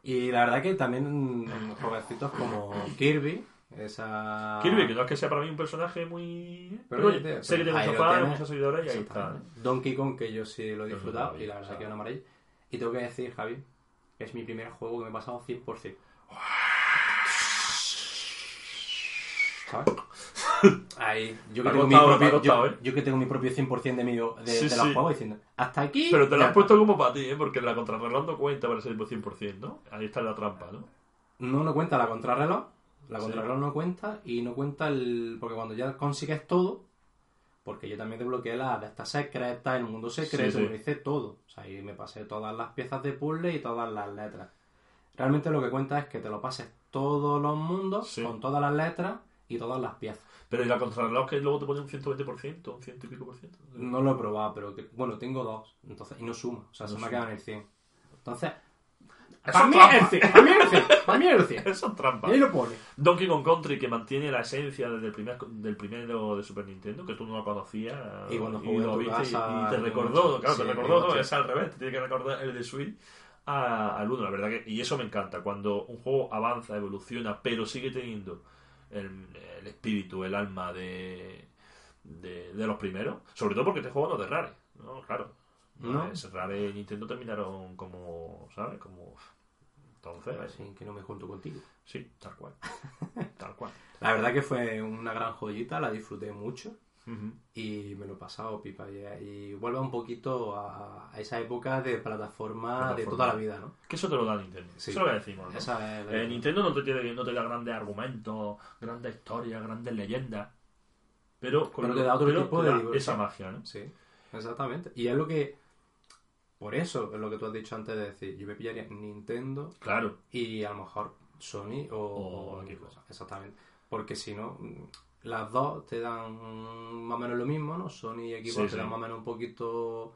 Y la verdad que también jovencitos como Kirby, esa... Kirby, que no es que sea para mí un personaje muy. Pero, oye, sé que tiene muchos fans, muchos seguidores y ahí está. Exactamente. Donkey Kong, que yo sí lo he disfrutado, y la verdad que es una maravilla. Y tengo que decir, Javi, que es mi primer juego que me he pasado 100%. ¿Sabes? Ahí, yo que, tengo mi propio, costado, yo, ¿eh? yo que tengo mi propio 100% de, mi, de, Sí, de los sí. juegos diciendo, hasta aquí... Pero te lo has puesto como para ti, ¿eh? Porque la contrarreloj no cuenta para ser 100%, ¿no? Ahí está la trampa, ¿no? No, no cuenta la contrarreloj. La Sí. contrarreloj no cuenta y no cuenta el... Porque cuando ya consigues todo, Porque yo también desbloqueé las de estas secretas, el mundo secreto, Sí, sí. me lo hice todo. O sea, y me pasé todas las piezas de puzzle y todas las letras. Realmente lo que cuenta es que te lo pases todos los mundos Sí. con todas las letras y todas las piezas. Pero y la contrarreloj que luego te pone un 120%, un ciento y pico por ciento. No lo he probado, pero que- bueno, tengo dos. Entonces, y no suma. O sea, se No me ha suma. quedado en el 100. Entonces, para mí es el 100. Para mí es el 100. Para mí es el 100. Eso es trampa. Y ahí lo pone. Donkey Kong Country que mantiene la esencia desde el primer del primero de Super Nintendo que tú no lo conocías Y cuando jugué lo viste casa, y te recordó claro Sí, te recordó noche. es al revés te tiene que recordar el de Switch a- al uno la verdad que y eso me encanta cuando un juego avanza evoluciona pero sigue teniendo el, el espíritu el alma de, de de los primeros sobre todo porque este juego no es de Rare no claro. No. Es Rare y Nintendo terminaron como sabes como entonces Así que no me junto contigo. sí tal cual. [laughs] Tal cual. La verdad que fue una gran joyita, la disfruté mucho Y me lo he pasado pipa. Y, y vuelve un poquito a, a esa época de plataforma, de toda la vida, ¿no? Que eso te lo da Nintendo. Sí. Eso es lo que decimos, ¿no? Es Eh, Nintendo no te, tiene, no te da grandes argumentos, grandes historias, grandes leyendas. Pero, con Pero te da otro pero tipo te de da esa magia, ¿no? Sí, exactamente. Y es lo que... Por eso es lo que tú has dicho antes de decir, yo me pillaría Nintendo Claro. y a lo mejor Sony o, O o Xbox. Exactamente. Porque si no, las dos te dan más o menos lo mismo, ¿no? Sony y Xbox Sí, te sí. dan más o menos un poquito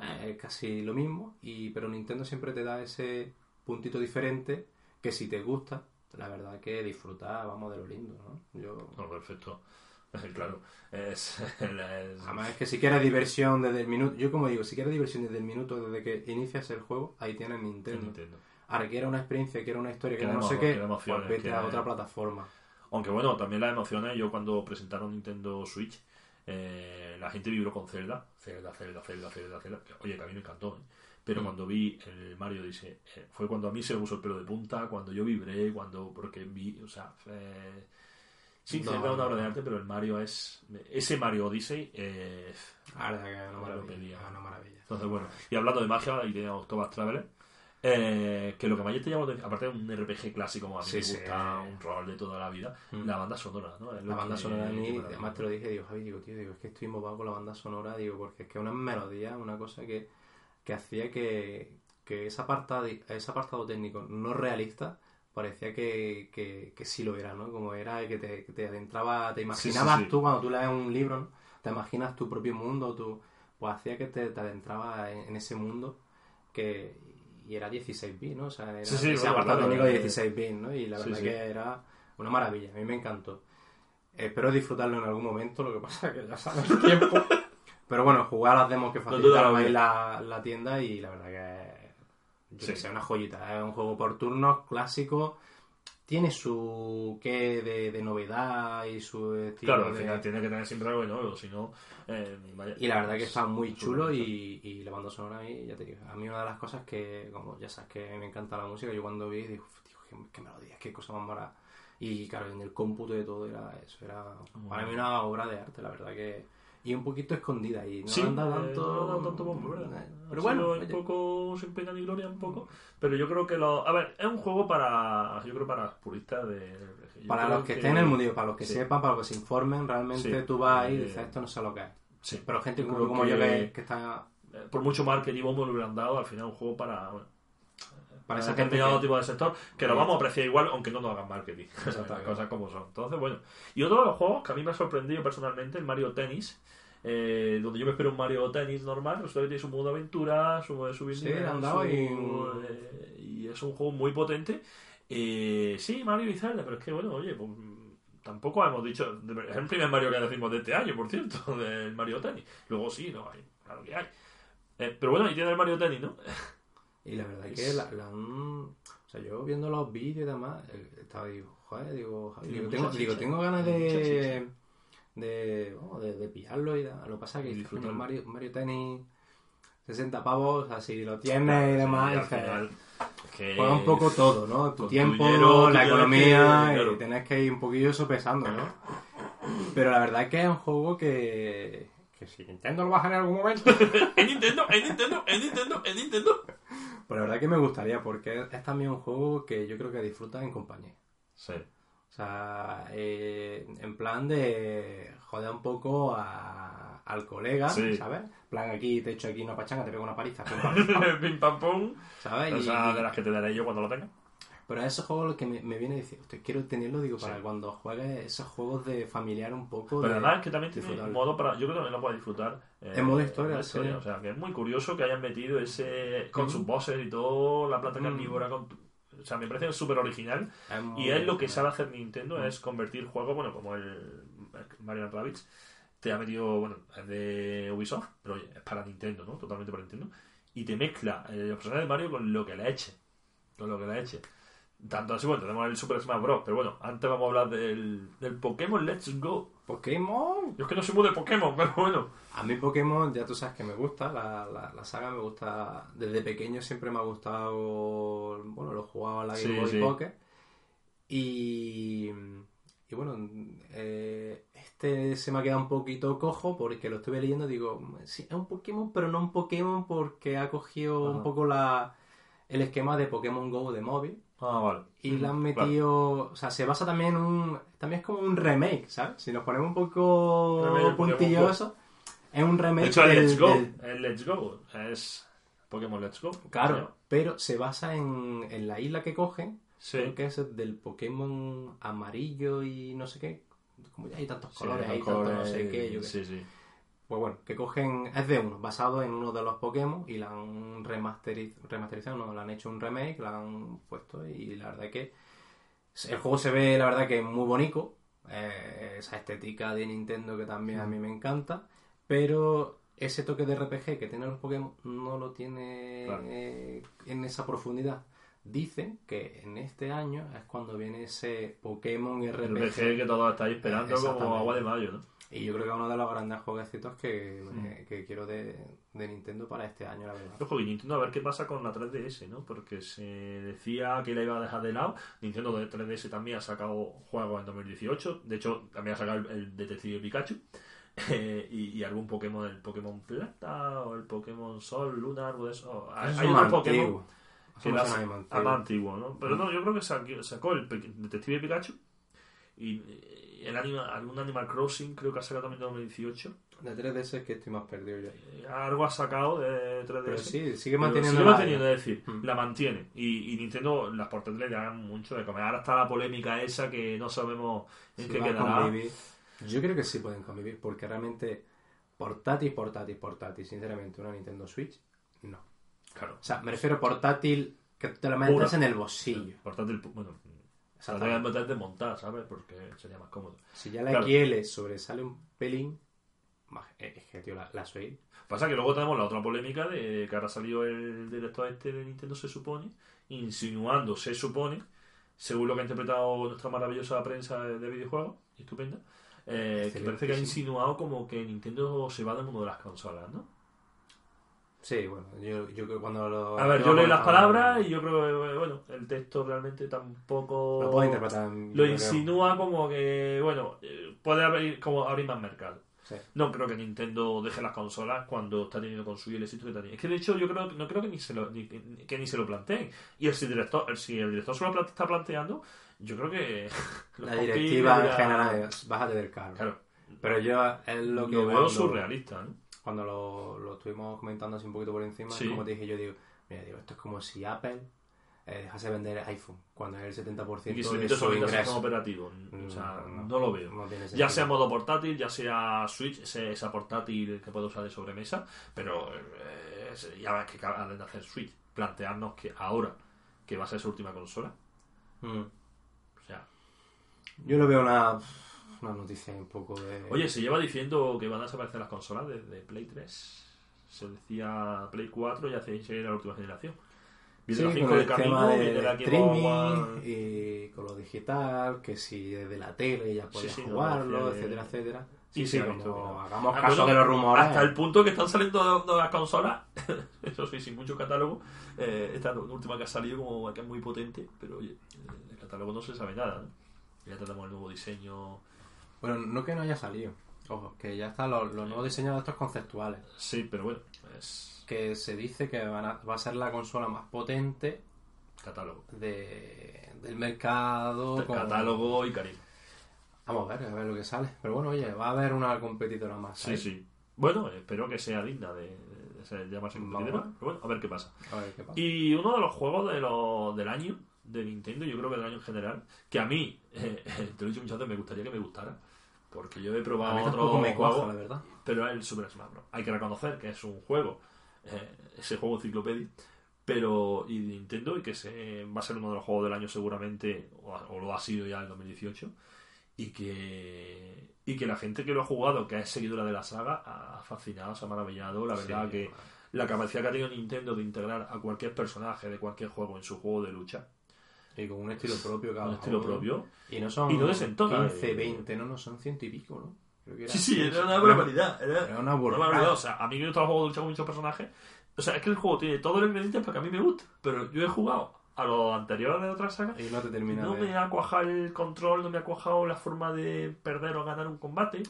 eh, casi lo mismo, y pero Nintendo siempre te da ese puntito diferente que si te gusta, la verdad que disfrutar, vamos, de lo lindo, ¿no? Yo... No, perfecto. [laughs] claro. Es, [laughs] es- Además es que si quieres diversión desde el minuto, yo como digo, si quieres diversión desde el minuto desde que inicias el juego, ahí tienes Nintendo. Nintendo. Ahora quieres una experiencia, quieres una historia, quieres no sé qué, pues vete a que- otra plataforma. Aunque bueno, también las emociones, yo cuando presentaron Nintendo Switch, eh, la gente vibró con Zelda, Zelda, Zelda, Zelda, Zelda, Zelda. que, Oye, que a mí me encantó, ¿eh? Pero Mm. cuando vi el Mario dice, eh, fue cuando a mí se me puso el pelo de punta, cuando yo vibré, cuando, porque vi, o sea, eh, sí, No, Zelda es una obra de no. arte, pero el Mario es, ese Mario Odyssey, eh, verdad que es una Lo maravilla. pedía. maravilla. entonces bueno, y hablando de magia, ahí teníamos Octopath Traveler, eh, que lo que más te llama, la atención, aparte de un RPG clásico como a mí Sí, me sí. gusta, un rol de toda la vida, Mm. la banda sonora, ¿no? Es La banda que- sonora a que mí, maravilla. además te lo dije, digo, Javi, digo, tío, digo, es que estoy embobado con la banda sonora, digo, porque es que una melodía, una cosa que, que hacía que, que ese, apartado, ese apartado técnico no realista parecía que, que, que sí lo era, ¿no? Como era que te, que te adentraba, te imaginabas sí. tú cuando tú lees un libro, ¿no? Te imaginas tu propio mundo, tu, pues hacía que te, te adentraba en, en ese mundo que y era 16 bits, ¿no? O sea, era Sí, sí, ese bueno, apartado claro, técnico de eh, 16 bits, ¿no? Y la verdad sí. que era una maravilla, a mí me encantó. Espero disfrutarlo en algún momento, lo que pasa es que ya sabes el tiempo. [laughs] Pero bueno, jugar a las demos que No facilitaron la ahí la, la tienda y la verdad que yo que sé, una joyita. Es un juego por turnos clásico. Tiene su qué de, de novedad y su estilo Claro, al de- final tiene que tener siempre algo nuevo, si no, eh, vaya. y la verdad que está muy chulo y, y la banda sonora a mí, ya te digo, a mí una de las cosas que, como ya sabes que me encanta la música, yo cuando vi digo, qué, qué melodías, qué cosa más mala. Y claro, en el cómputo de todo era eso, era para mí una obra de arte, la verdad que... Y un poquito escondida y no Sí, anda eh, tanto... no ha dado tanto bombo, ¿verdad? Eh, Ha Pero bueno, un poco sin pena ni gloria, un poco. Pero yo creo que lo. A ver, es un juego para. Yo creo para puristas de. para los que, estén en el mundillo, para los que sí. sepan, para los que se informen, realmente Sí, tú vas ahí y eh, dices, esto no sé lo que es. Sí. Pero gente como, como que- yo que, que está... Eh, Por mucho marketing bombo le hubieran dado, al final es un juego para. Bueno, Para esa ese gente tipo de sector que lo vamos a apreciar igual aunque no nos hagan marketing. [laughs] Exactamente. Cosas como son. Entonces bueno y otro de los juegos que a mí me ha sorprendido personalmente el Mario Tennis eh, donde yo me espero un Mario Tennis normal resulta que tiene su modo de aventura su modo de subir Sí, nivel, su- y- eh, y es un juego muy potente. Eh, sí Mario y Zelda pero es que bueno oye pues, tampoco hemos dicho es el primer Mario que decimos de este año por cierto [laughs] del Mario Tennis. Luego sí no hay claro que hay. Eh, pero bueno y tiene el Mario Tennis ¿no? [laughs] Y la verdad es que la, la han- O sea, yo viendo los vídeos y demás, eh, estaba digo, joder, digo, Tiene digo, tengo, digo, tengo ganas de, de, de, de pillarlo y demás. Lo que pasa es que coño, disfrutarlo. Mario, Mario Tennis, 60 pavos, o sea, si lo tienes y demás, Sí, al que- juega un poco todo, ¿no? Tu tiempo, dinero, la economía, que- claro. y tenés que ir un poquillo sopesando, ¿no? Pero la verdad es que es un juego que, que si Nintendo lo baja en algún momento, [laughs] En Nintendo, en Nintendo, en Nintendo, en Nintendo. Pues la verdad que me gustaría, porque es, también un juego que yo creo que disfrutas en compañía. Sí. O sea, eh, en plan de joder un poco a- al colega, Sí. ¿sabes? En plan, aquí te echo aquí una pachanga, te pego una paliza, pim, pam, [laughs] pam, Pim pam pum. ¿sabes? Y- Esa de las que te daré yo cuando lo tenga. Pero a esos juegos lo que me, me viene a decir, "Hostia, quiero tenerlo, digo, para Sí. cuando juegues esos juegos de familiar un poco. Pero de- además que también tiene disfrutable. modo para. Yo creo que también lo puedes disfrutar. eh, En modo historia, en sí. O sea, que es muy curioso que hayan metido ese. con Mm. sus bosses y todo, la planta Mm. carnívora. Con, o sea, me parece súper original. es Y es lo que sabe hacer Nintendo: Mm. es convertir juegos, bueno, como el Mario Rabbids. Te ha metido, bueno, es de Ubisoft, pero oye, es para Nintendo, ¿no? Totalmente para Nintendo. Y te mezcla eh, los personajes de Mario con lo que le eche. Con lo que le eche. Tanto así, bueno, tenemos el Super Smash Bros. Pero bueno, antes vamos a hablar del, del Pokémon Let's Go. Pokémon. Yo es que no soy muy de Pokémon, [laughs] pero bueno. A mí Pokémon, ya tú sabes que me gusta, la, la, la saga me gusta, desde pequeño siempre me ha gustado, bueno, lo he jugado en la Game Sí, Boy sí. Pocket. Y, y bueno, eh, este se me ha quedado un poquito cojo porque lo estuve leyendo, digo, sí, es un Pokémon, pero no un Pokémon porque ha cogido Ajá. un poco la, el esquema de Pokémon Go de móvil. Ah, vale. Y le han Claro. metido. O sea, se basa también en un. También es como un remake, ¿sabes? Si nos ponemos un poco Remake puntillosos, es un remake. De hecho, el del- Let's Go. del- El Let's Go es Pokémon Let's Go. claro, pero se basa en, en la isla que cogen, Sí. creo que es del Pokémon amarillo y no sé qué. Como ya hay tantos Sí, colores, los hay tantos no sé qué, yo qué Sí, sí. Pues bueno, que cogen, es de uno, basado en uno de los Pokémon y la han remasteriz- remasterizado, no, le han hecho un remake, la han puesto y la verdad que el juego se ve, la verdad que muy bonito, eh, esa estética de Nintendo que también a mí me encanta, pero ese toque de RPG que tienen los Pokémon no lo tiene Claro. eh, en esa profundidad. Dicen que en este año es cuando viene ese Pokémon RPG. RPG que todos estáis esperando como agua de mayo, ¿no? Y yo creo que es uno de los grandes jueguecitos que, Mm. eh, que quiero de, de Nintendo para este año, la verdad. Ojo, y Nintendo a ver qué pasa con la 3DS, ¿no? Porque se decía que la iba a dejar de lado. Nintendo de 3DS también ha sacado juegos en 2018. De hecho, también ha sacado el, el Detective Pikachu. [laughs] Eh, y, y algún Pokémon, el Pokémon Plata o el Pokémon Sol, Luna, algo de eso. Hay, hay es otro más Pokémon que ah, antiguo. antiguo, ¿no? Pero no, yo creo que sacó, sacó el Detective Pikachu. Y el anima, algún Animal Crossing creo que ha sacado también en 2018. De 3DS es que estoy más perdido yo. Eh, Algo ha sacado de 3DS. Pero sí, sigue Pero manteniendo sigue la- manteniendo, es decir, Mm. la mantiene. Y, y Nintendo, las portátiles le dan mucho de comer. Ahora está la polémica esa que no sabemos en si qué quedará. convivir. Yo creo que sí pueden convivir, porque realmente portátil, portátil, portátil, sinceramente, una Nintendo Switch, no. Claro. O sea, me refiero a portátil que te lo metes en el bolsillo. Portátil, bueno, Exactamente. portátil de montar, ¿sabes? Porque sería más cómodo. Si ya la Claro. XL sobresale un pelín, eh, es que, tío, la, la Pasa que luego tenemos la otra polémica de que ahora salió el director este de Nintendo, se supone, insinuando, se supone, según lo que ha interpretado nuestra maravillosa prensa de de videojuegos, estupenda, eh, que parece que ha insinuado como que Nintendo se va del mundo de las consolas, ¿no? Sí, bueno, yo, yo creo que cuando lo... A ver, lo yo leí las palabras y yo creo que, bueno, el texto realmente tampoco... Lo puedo interpretar. Lo creo. insinúa como que, bueno, eh, puede abrir, como abrir más mercado. Sí. No creo que Nintendo deje las consolas cuando está teniendo con su el éxito que teniendo. Es que de hecho yo creo no creo que ni se lo ni, que ni se lo planteen. Y el, si el director, si el director se lo está planteando, yo creo que [laughs] La directiva en general es bájate del carro. Claro, Pero yo es lo lo, que veo cuando, surrealista, ¿no? Cuando lo, lo estuvimos comentando así un poquito por encima, Sí. como te dije, yo digo, mira, digo, esto es como si Apple eh, dejase vender iPhone cuando es el 70% Y que se de su ingreso. operativo. O sea, Mm, no, lo veo. no Ya sea modo portátil, ya sea Switch, ese- esa portátil que puedo usar de sobremesa, pero eh, ya ves que acaban de hacer Switch. Plantearnos que ahora, que va a ser su última consola, Mm. o sea, Yo lo veo una, una noticia un poco de... Oye, se lleva diciendo que van a desaparecer las consolas desde Play 3. Se decía Play 4 y hace era la última generación. Viene Sí, la 5 con de el camino, tema de, de streaming One. y con lo digital, que si desde la tele ya sí, no, jugarlo, etcétera, etcétera. Sí, Sí, como hagamos Ah, caso bueno, de los rumores. Hasta el punto que están saliendo de las consolas, [laughs] eso sí, sin mucho catálogo. Eh, esta última que ha salido, como que es muy potente, pero oye, el catálogo no se sabe nada. ¿no? Ya tenemos el nuevo diseño. Bueno, no que no haya salido. Ojo, que ya están los, los nuevos diseños de estos conceptuales. Sí, pero bueno, es. Que se dice que van a- va a ser la consola más potente Catálogo. de, del mercado. con- Catálogo y carisma. Vamos a ver, a ver lo que sale. Pero bueno, oye, va a haber una competidora más. Sí, ahí. sí. Bueno, espero que sea digna de, de ser- llamarse competidora. Pero bueno, a ver qué pasa. A ver qué pasa. Y uno de los juegos de lo- del año de Nintendo, yo creo que del año en general, que a mí, [laughs] eh, te lo he dicho muchas veces, me gustaría que me gustara. Porque yo he a probado mí otro me juego, cuaja, la verdad. pero es el Super Smash Bros. Hay que reconocer que es un juego, eh, ese juego enciclopedia, pero y de Nintendo y que se, va a ser uno de los juegos del año seguramente, o, o lo ha sido ya en 2018, y que y que la gente que lo ha jugado, que es seguidora de la saga, ha fascinado, se ha maravillado. La verdad Sí, que la capacidad que ha tenido Nintendo de integrar a cualquier personaje de cualquier juego en su juego de lucha, Con un estilo propio, cada un estilo propio. Y no son Y no desentona, 15, eh. 20, no, no, son ciento y pico, ¿no? Creo que Sí, sí, era una barbaridad. Era, Era una barbaridad. O sea, a mí el juego de lucha con muchos personajes. O sea, es que el juego tiene todos los ingredientes para que a mí me guste. Pero yo he jugado a los anteriores de otras sagas. Y no te termina No de... me ha cuajado el control, no me ha cuajado la forma de perder o ganar un combate.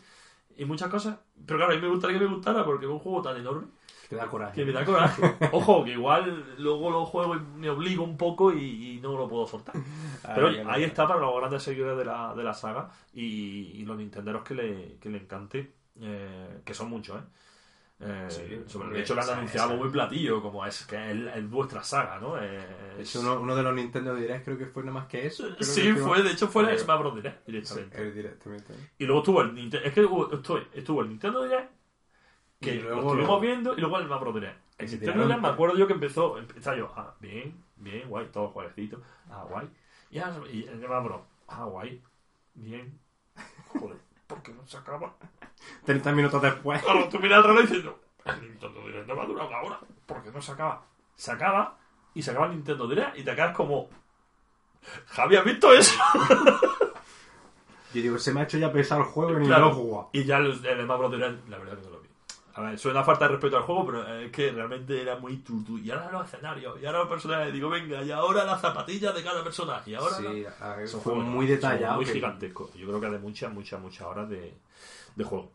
Y muchas cosas. Pero claro, a mí me gustaría que me gustara porque es un juego tan enorme Te da coraje. que me da coraje. [laughs] Ojo, que igual luego lo juego y me obligo un poco y, y no lo puedo soltar. [laughs] Pero que no. ahí está para los grandes seguidores de la, de la saga y, y los nintenderos que le, que le encante, eh, que son muchos, ¿eh? Eh, Sí, sobre- de hecho, le han anunciado muy platillo, como es que es, es vuestra saga, ¿no? Eh, es- uno, uno de los Nintendo Direct creo que fue nada más que eso. Creo sí, que fue, de hecho, fue el Pero- Smash Bros. Direct Sí, directamente. el directamente. Y luego estuvo el Nintendo. Es que estuvo, estuvo el Nintendo Direct, que Y lo luego estuvimos viendo, y luego el. El se Nintendo tiraron- Direct me acuerdo yo que empezó, empezaba yo, ah, bien, bien, guay, todos jueguecitos, ah, guay. Y, y el Bros. ah, guay, bien, joder, ¿por qué no se acaba? 30 minutos después. Claro, tú miras al reloj diciendo, el Nintendo Direct no va a durar una hora, ¿por qué no se acaba? Se acaba, y se acaba el Nintendo Direct, y te quedas como, Javi, ¿has visto eso? Yo digo, se me ha hecho ya pesar el juego y ni Claro. lo he jugado. Y ya el, el. Direct, la verdad que no lo vi. A ver, suena falta de respeto al juego, pero es que realmente era muy tutu. Y ahora los escenarios, y ahora los personajes. Digo, venga, y ahora las zapatillas de cada personaje. Y ahora Sí, la- Son fue muy detallado. Muy que- gigantesco. Yo creo que de muchas, muchas, muchas horas de, de juego.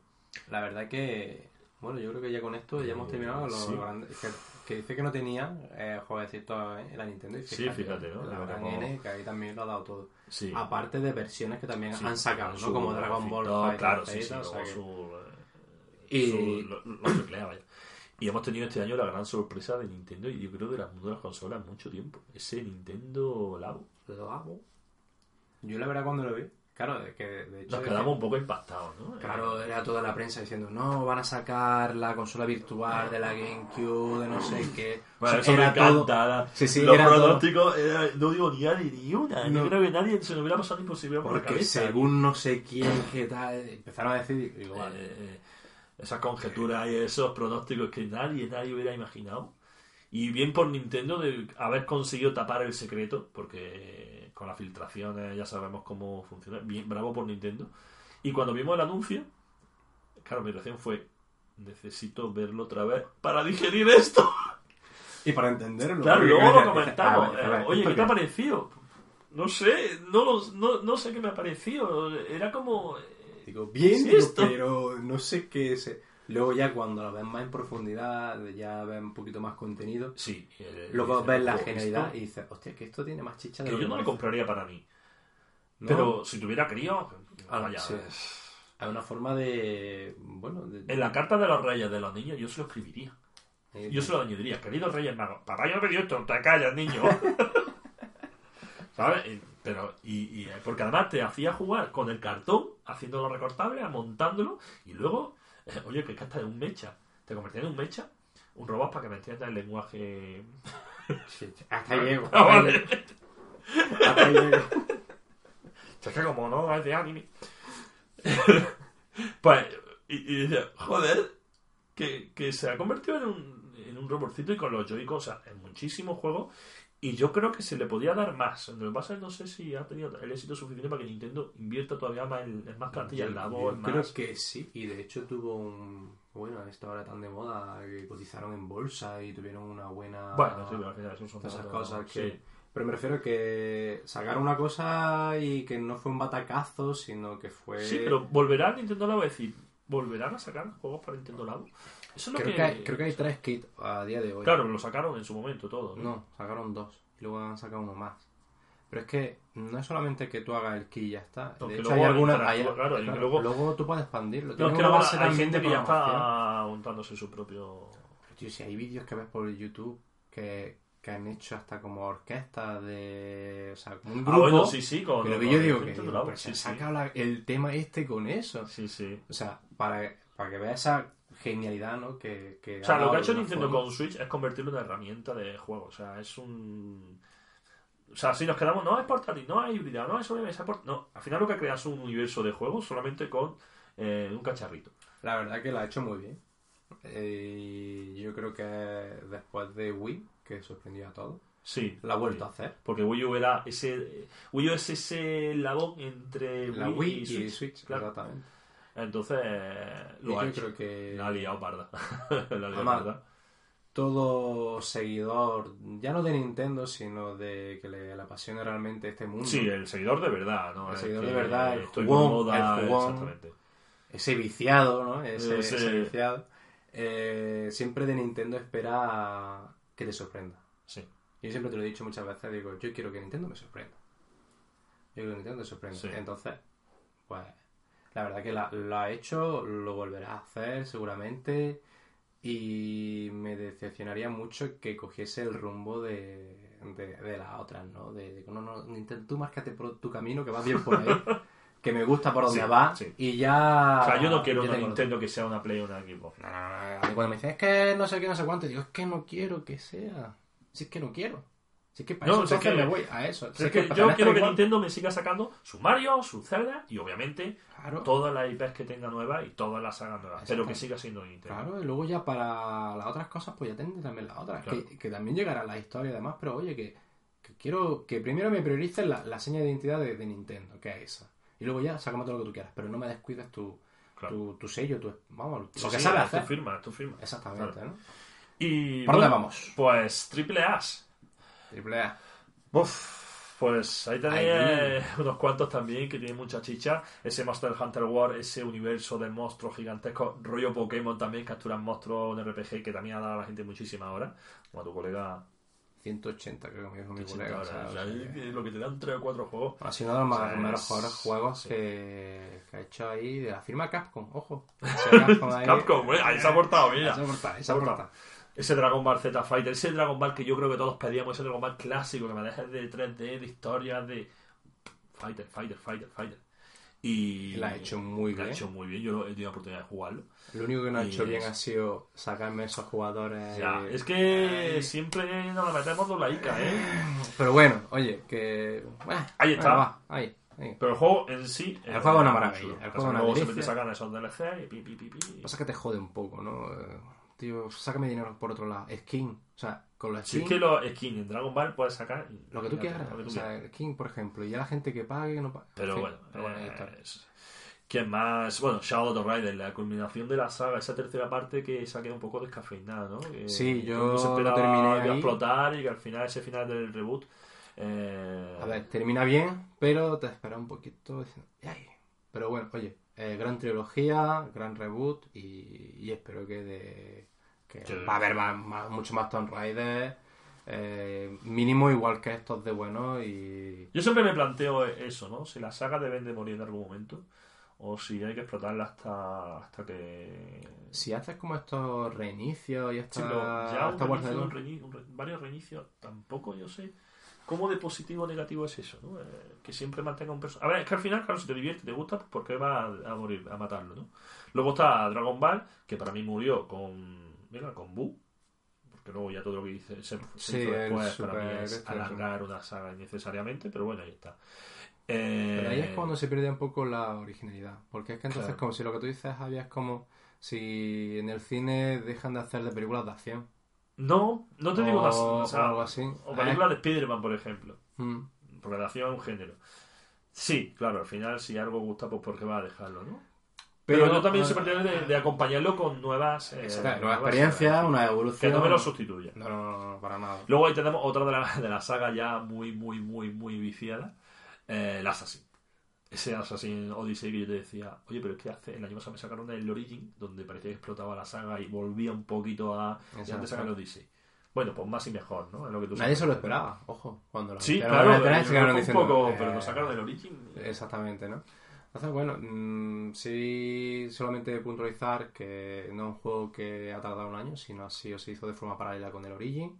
La verdad que, bueno, yo creo que ya con esto ya hemos terminado los Sí. grandes. Que, que dice que no tenía eh, jueguecitos en la Nintendo. Y Sí, fíjate, ¿no? La gran tenemos- N, que ahí también lo ha dado todo. Sí. Aparte de versiones que también Sí, han sacado, su- ¿no? Como Dragon Ball no, Fighter claro, sí, Z, sí, o luego sea que- su, eh, Y- su- lo, lo vaya. Y hemos tenido este año la gran sorpresa de Nintendo y yo creo de las nuevas consolas en mucho tiempo. Ese Nintendo Labo. Lo. Yo la verdad cuando lo vi, claro, que de hecho... Nos que- quedamos un poco impactados, ¿no? Claro, era toda la prensa diciendo, no, van a sacar la consola virtual de la GameCube, de no sé qué. Bueno, O eso sea, me era encanta. Sí, sí, Los todo- pronósticos, no digo ni a ni, una. No. Yo creo que nadie se nos hubiera pasado ni posible por la Porque cabeza. según no sé quién, qué tal, empezaron a decir, digo, Eh, eh, esas conjeturas y esos pronósticos que nadie, nadie hubiera imaginado. Y bien por Nintendo de haber conseguido tapar el secreto, porque con las filtraciones ya sabemos cómo funciona. Bien, bravo por Nintendo. Y cuando vimos el anuncio, claro, mi reacción fue, necesito verlo otra vez para digerir esto. Y para entenderlo. Claro, luego lo decía, comentamos. a ver, a ver, Eh, Oye, ¿esto ¿qué te ha parecido? No sé, no, no, no sé qué me ha parecido. Era como... eh, Digo, bien, Sí, digo, esto. pero no sé qué es. Luego ya cuando lo ves más en profundidad, ya ves un poquito más contenido, Sí. eh, luego ves la "Ojo, genialidad esto- y dices, hostia, que esto tiene más chicha de que lo yo no lo parece". compraría para mí. ¿No? Pero si tuviera crío, Ah, vaya. sí. Hay una forma de... Bueno, de... En la carta de los reyes de los niños yo se lo escribiría. eh, Yo se lo añadiría. Queridos reyes magos, papá yo no me dio esto, te callas, niño. [laughs] ¿Sabes? Y- Pero, y, y- porque además te hacía jugar con el cartón, haciéndolo recortable, montándolo, y luego, eh, oye, que es que hasta de un mecha. Te convertía en un mecha, un robot para que me entiendas el lenguaje. sí, hasta [laughs] llego. Ah, vale. Hasta ahí llego. Es que como no es de anime. [laughs] pues, y, y joder, que, que se ha convertido en un, en un robotcito y con los Joy-Con, o sea, en muchísimos juegos. Y yo creo que se le podía dar más. Lo que pasa es que no sé si ha tenido el éxito suficiente para que Nintendo invierta todavía más en, en más plantillas, en la voz, creo más. que sí, y de hecho tuvo un... Bueno, en esta hora tan de moda, que cotizaron en bolsa y tuvieron una buena... Bueno, sí, pero al final eso son esas cosas que... sí. Pero me refiero que sacaron una cosa y que no fue un batacazo, sino que fue... Sí, pero volverá Nintendo Labo a decir, ¿volverán a sacar juegos para Nintendo Labo? Eso es lo Creo que... que, hay, creo que hay tres kits a día de hoy. Claro, lo sacaron en su momento todo. No, sacaron dos. y luego han sacado uno más. Pero es que no es solamente que tú hagas el key y ya está. De hecho, luego hay algunas. Hay, claro, claro, luego- tú puedes expandirlo. No, es que luego base hay gente que ya está montándose su propio... Pero, tío, si hay vídeos que ves por YouTube que, que han hecho hasta como orquestas de. O sea, como un Ah, grupo. bueno, sí, sí, con... pero con yo digo que digo, sí, se sí. saca la- el tema este con eso. Sí, sí. O sea, para, para que veas esa genialidad, ¿no? Que, que O sea, lo que ha hecho Nintendo forma. con Switch es convertirlo en una herramienta de juego. O sea, es un... O sea, si nos quedamos, no es portátil, no es híbrida, no es sobremesa, port- No, al final lo que crea es un universo de juegos solamente con eh, un cacharrito. La verdad que la ha hecho muy bien. Eh, yo creo que después de Wii, que sorprendió a todos, Sí. la ha vuelto sí. a hacer. Porque Wii U era ese... Wii U es ese labón entre La Wii, Wii y y Switch. Switch, claro. exactamente. Entonces, eh, lo ha yo hecho. creo que La ha liado parda. [laughs] la ha liado Además, parda. todo seguidor, ya no de Nintendo, sino de que le, le apasione realmente este mundo, Sí, el seguidor de verdad, ¿no? El seguidor de verdad, el jugón, moda, el jugón. exactamente. ese viciado, ¿no? Ese, Ese- ese viciado, eh, siempre de Nintendo espera que te sorprenda. Sí. Yo siempre te lo he dicho muchas veces, digo, yo quiero que Nintendo me sorprenda. Yo quiero que Nintendo me sorprenda. Sí. Entonces, pues, la verdad que la- lo ha hecho, lo volverá a hacer seguramente. Y me decepcionaría mucho que cogiese el rumbo de, de, de las otras, ¿no? De, de, no, no, Nintendo, tú márcate por tu camino, que vas bien por ahí, que me gusta por donde Sí, va, sí. y ya... O sea, yo no quiero una Nintendo que sea una Play o una Xbox. no, no, no, cuando me dicen, es que no sé qué, no sé cuánto, digo, es que no quiero que sea. Si es que no quiero. Si es que para No, eso es que- me voy a eso. Es que yo quiero que. Nintendo me siga sacando su Mario, su Zelda y obviamente Claro, todas las IPs que tenga nuevas y todas las sagas nuevas. Pero que siga siendo Nintendo. claro, y luego ya para las otras cosas, pues ya tendré también las otras. Claro. Que, que también llegará la historia y demás, pero oye, que, quiero que primero me prioricen la, la seña de identidad de, de Nintendo, que es esa. Y luego ya, sácame todo lo que tú quieras, pero no me descuides tu, Claro. tu, tu sello, tu, vamos, Sí, lo que sí, sabes es tu firma, es tu firma. Exactamente, ¿no? Y ¿Por dónde vamos? Pues Triple A. Triple A. Uf, pues ahí tenéis eh, unos cuantos también que tienen mucha chicha. Ese Monster Hunter World, ese universo de monstruos gigantescos, rollo Pokémon también, capturan monstruos en RPG que también ha dado a la gente muchísima ahora. Como a tu colega 180 creo que me dijo mi 80 colega. o horas. sea, O sea, lo que te dan 3 o 4 juegos. Ha sido uno de los mejores es- juegos sí. que, que ha hecho ahí de la firma Capcom, ojo. [laughs] Capcom, ahí- Capcom, eh, ahí se ha portado, mira. se ha portado, se ha portado. Ese Dragon Ball Z Fighter, ese Dragon Ball que yo creo que todos pedíamos, ese Dragon Ball clásico que me dejes de 3D, de historias, de Fighter, Fighter, Fighter, Fighter. Y La ha hecho muy la ha bien. hecho muy bien, yo he tenido la oportunidad de jugarlo. Lo único que no ha hecho bien ha sido sacarme esos jugadores. Ya, es que siempre nos la metemos de laica, ¿eh? [laughs] Pero bueno, oye, que. bueno, Ahí está. venga, va, ahí. Pero el juego en sí... El juego es una maravilla, el juego Luego delicia. sacan esos DLC y pi, pi, pi, pi. Pasa que te jode un poco, ¿no? Tío, sácame dinero por otro lado. Skin. O sea, con los Si skins. es que los skins en Dragon Ball puedes sacar... Lo que tú quieras. lo que tú o quieras. sea, skin, por ejemplo. Y ya la gente que pague, no pague. Pero En fin, bueno, pero bueno, eh, es- ¿Quién más? Bueno, Shadow of the Rider, la culminación de la saga, esa tercera parte que se ha quedado un poco descafeinada, ¿no? Que Sí, yo se lo terminé que iba a explotar y que al final, ese final del reboot... eh, A ver, termina bien, pero te espera un poquito. diciendo, "Ay". Pero bueno, oye, eh, gran trilogía, gran reboot y, y espero que, de, que Sí. va a haber más, más- mucho más Tomb Raider. eh, mínimo igual que estos de bueno y Yo siempre me planteo eso, ¿no? Si la saga deben de morir en algún momento o si hay que explotarla hasta, hasta que... si haces como estos reinicios y Sí, esta, pero ya un reinicio, un re- varios reinicios, tampoco yo sé cómo de positivo o negativo es eso, ¿no? Eh, que siempre mantenga un personaje. A ver, es que al final, claro, si te divierte, te gusta, pues ¿por qué va a, a morir, a matarlo, ¿no? Luego está Dragon Ball, que para mí murió con, mira, con Buu, porque luego ya todo lo que dice se, Sí, hizo después para mí es este, alargar una saga innecesariamente, pero bueno, ahí está. Eh, Pero ahí es cuando se pierde un poco la originalidad. Porque es que entonces, Claro. como si lo que tú dices, Javier, es como si en el cine dejan de hacer de películas de acción. No, no te digo las, o sea, o algo así. o películas de Spider-Man, por ejemplo. Mm. Porque la acción es un género. Sí, claro, al final si algo gusta, pues porque va a dejarlo, ¿no? Pero, yo también soy partidario de, de acompañarlo con nuevas, eh, Exacto, nueva nuevas, experiencia, eh, una Que evolución. no me lo sustituya. No, no, no, no, para nada. Luego ahí tenemos otra de la, de la saga ya muy, muy, muy, muy viciada. Eh, el Assassin. Ese Assassin Odyssey que yo te decía, oye, pero es que hace, el año pasado me sacaron el Origin, donde parecía que explotaba la saga y volvía un poquito a... Y Exacto. antes sacan el Odyssey. Bueno, pues más y mejor, ¿no? Es lo que tú Nadie sabes. se lo esperaba, ojo, cuando lo Sí, claro, en el E3, yo se creo quedaron que diciendo, un poco, eh, pero lo sacaron del Origin. Exactamente, ¿no? Bueno, mm, sí, solamente puntualizar que no es un juego que ha tardado un año, sino así o se hizo de forma paralela con el Origin.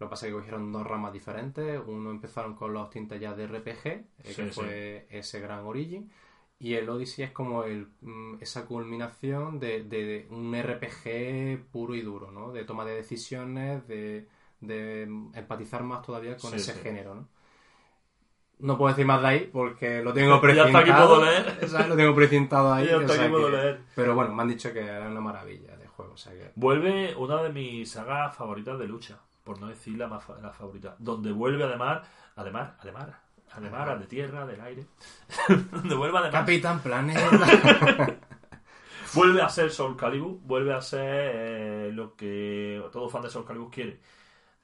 Lo que pasa es que cogieron dos ramas diferentes. Uno empezaron con los tintes ya de RPG, eh, Sí, que sí. fue ese gran Origin. Y el Odyssey es como el, mm, esa culminación de, de- de un RPG puro y duro, ¿no? De toma de decisiones, de, de empatizar más todavía con Sí, ese género, ¿no? No puedo decir más de ahí porque lo tengo Ya precintado. está aquí puedo leer. [laughs] ¿sabes? Lo tengo precintado ahí. [laughs] Ya o está sea aquí puedo que- leer. Pero bueno, me han dicho que era una maravilla de juego. O sea que... Vuelve una de mis sagas favoritas de lucha, por no decir la, más fa- la favorita. Donde vuelve además, además, además, además, de tierra, del aire. [laughs] donde vuelve además. Capitán Planeta. Vuelve a ser Soul Calibur, vuelve a ser eh, lo que todo fan de Soul Calibur quiere.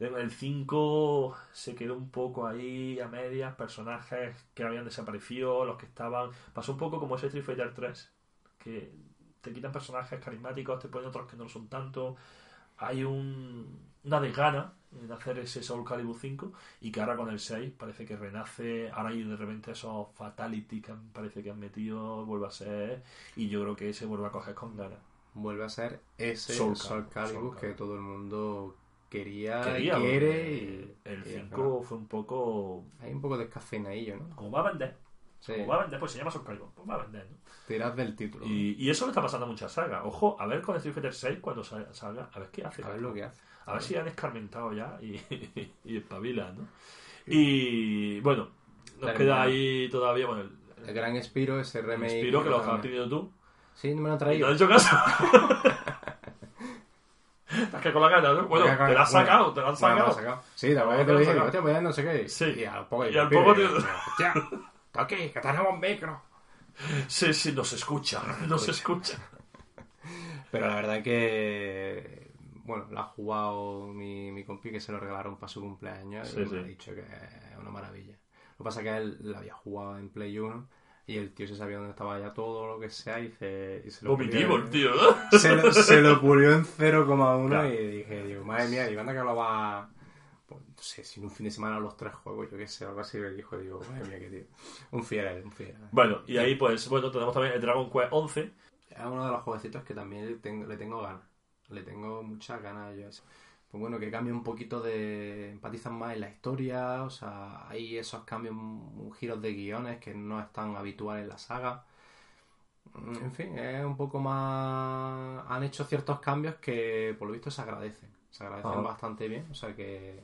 El 5 se quedó un poco ahí a medias, personajes que habían desaparecido, los que estaban... Pasó un poco como ese Street Fighter 3, que te quitan personajes carismáticos, te ponen otros que no lo son tanto. Hay un, una desgana en hacer ese Soul Calibur 5 y que ahora con el 6 parece que renace, ahora hay de repente esos fatality que han- parece que han metido, vuelve a ser y yo creo que ese vuelve a coger con ganas. Vuelve a ser ese Soul Soul, Calibur, Calibur Soul que todo el mundo quería, quiere. Y, el y, 5 fue un poco Hay un poco de descafeinadillo, ¿no? como va a vender, Sí, como va a vender, pues se llama Soul Calibur, pues va a vender, ¿no? tiras del título. ¿no? Y, y eso le está pasando a muchas sagas. Ojo, a ver con Street Fighter 6 cuando sal- salga, a ver qué hace. A ver lo que hace. A ver si han escarmentado ya y, [laughs] y espabilan, ¿no? Y bueno, nos Termina. queda ahí todavía, bueno, el, El gran Spiro, ese remake. Spiro que lo has pedido tú. Sí, no me lo han ¿Y te traído. has hecho caso? [laughs] Estás que con la gana, ¿no? Bueno, te la has sacado, te la has sacado. Sí, la verdad que Te te lo dije, sacado. hostia, pues no sé qué. Sí. Y al poco Y al poco tío- Hostia, Toki, que tenemos micro. Sí, sí, nos escucha, nos escucha. Pero la verdad que. Bueno, la ha jugado mi, mi compi que se lo regalaron para su cumpleaños Sí, y sí. me ha dicho que es una maravilla. Lo que pasa es que él la había jugado en Play 1 y el tío se sabía dónde estaba ya todo lo que sea y se, y se lo Vomitivo pulió- el tío, ¿no? [laughs] se lo, se lo pulió en 0,1 Claro. y dije, digo, madre mía, digo, anda que lo va... Pues, no sé, si en un fin de semana los tres juegos, yo qué sé, algo así, me dijo, digo, madre mía, qué tío. Un fiel, un fiel. Bueno, y ahí pues, bueno, tenemos también el Dragon Quest 11. Es uno de los jueguecitos que también le tengo, le tengo ganas. Le tengo muchas ganas yo a ese. Pues bueno, que cambia un poquito de... Empatizan más en la historia, o sea, hay esos cambios, giros de guiones que no es tan habitual en la saga. Mm, En fin, es un poco más... Han hecho ciertos cambios que por lo visto se agradecen. Se agradecen Ajá. bastante bien, o sea que...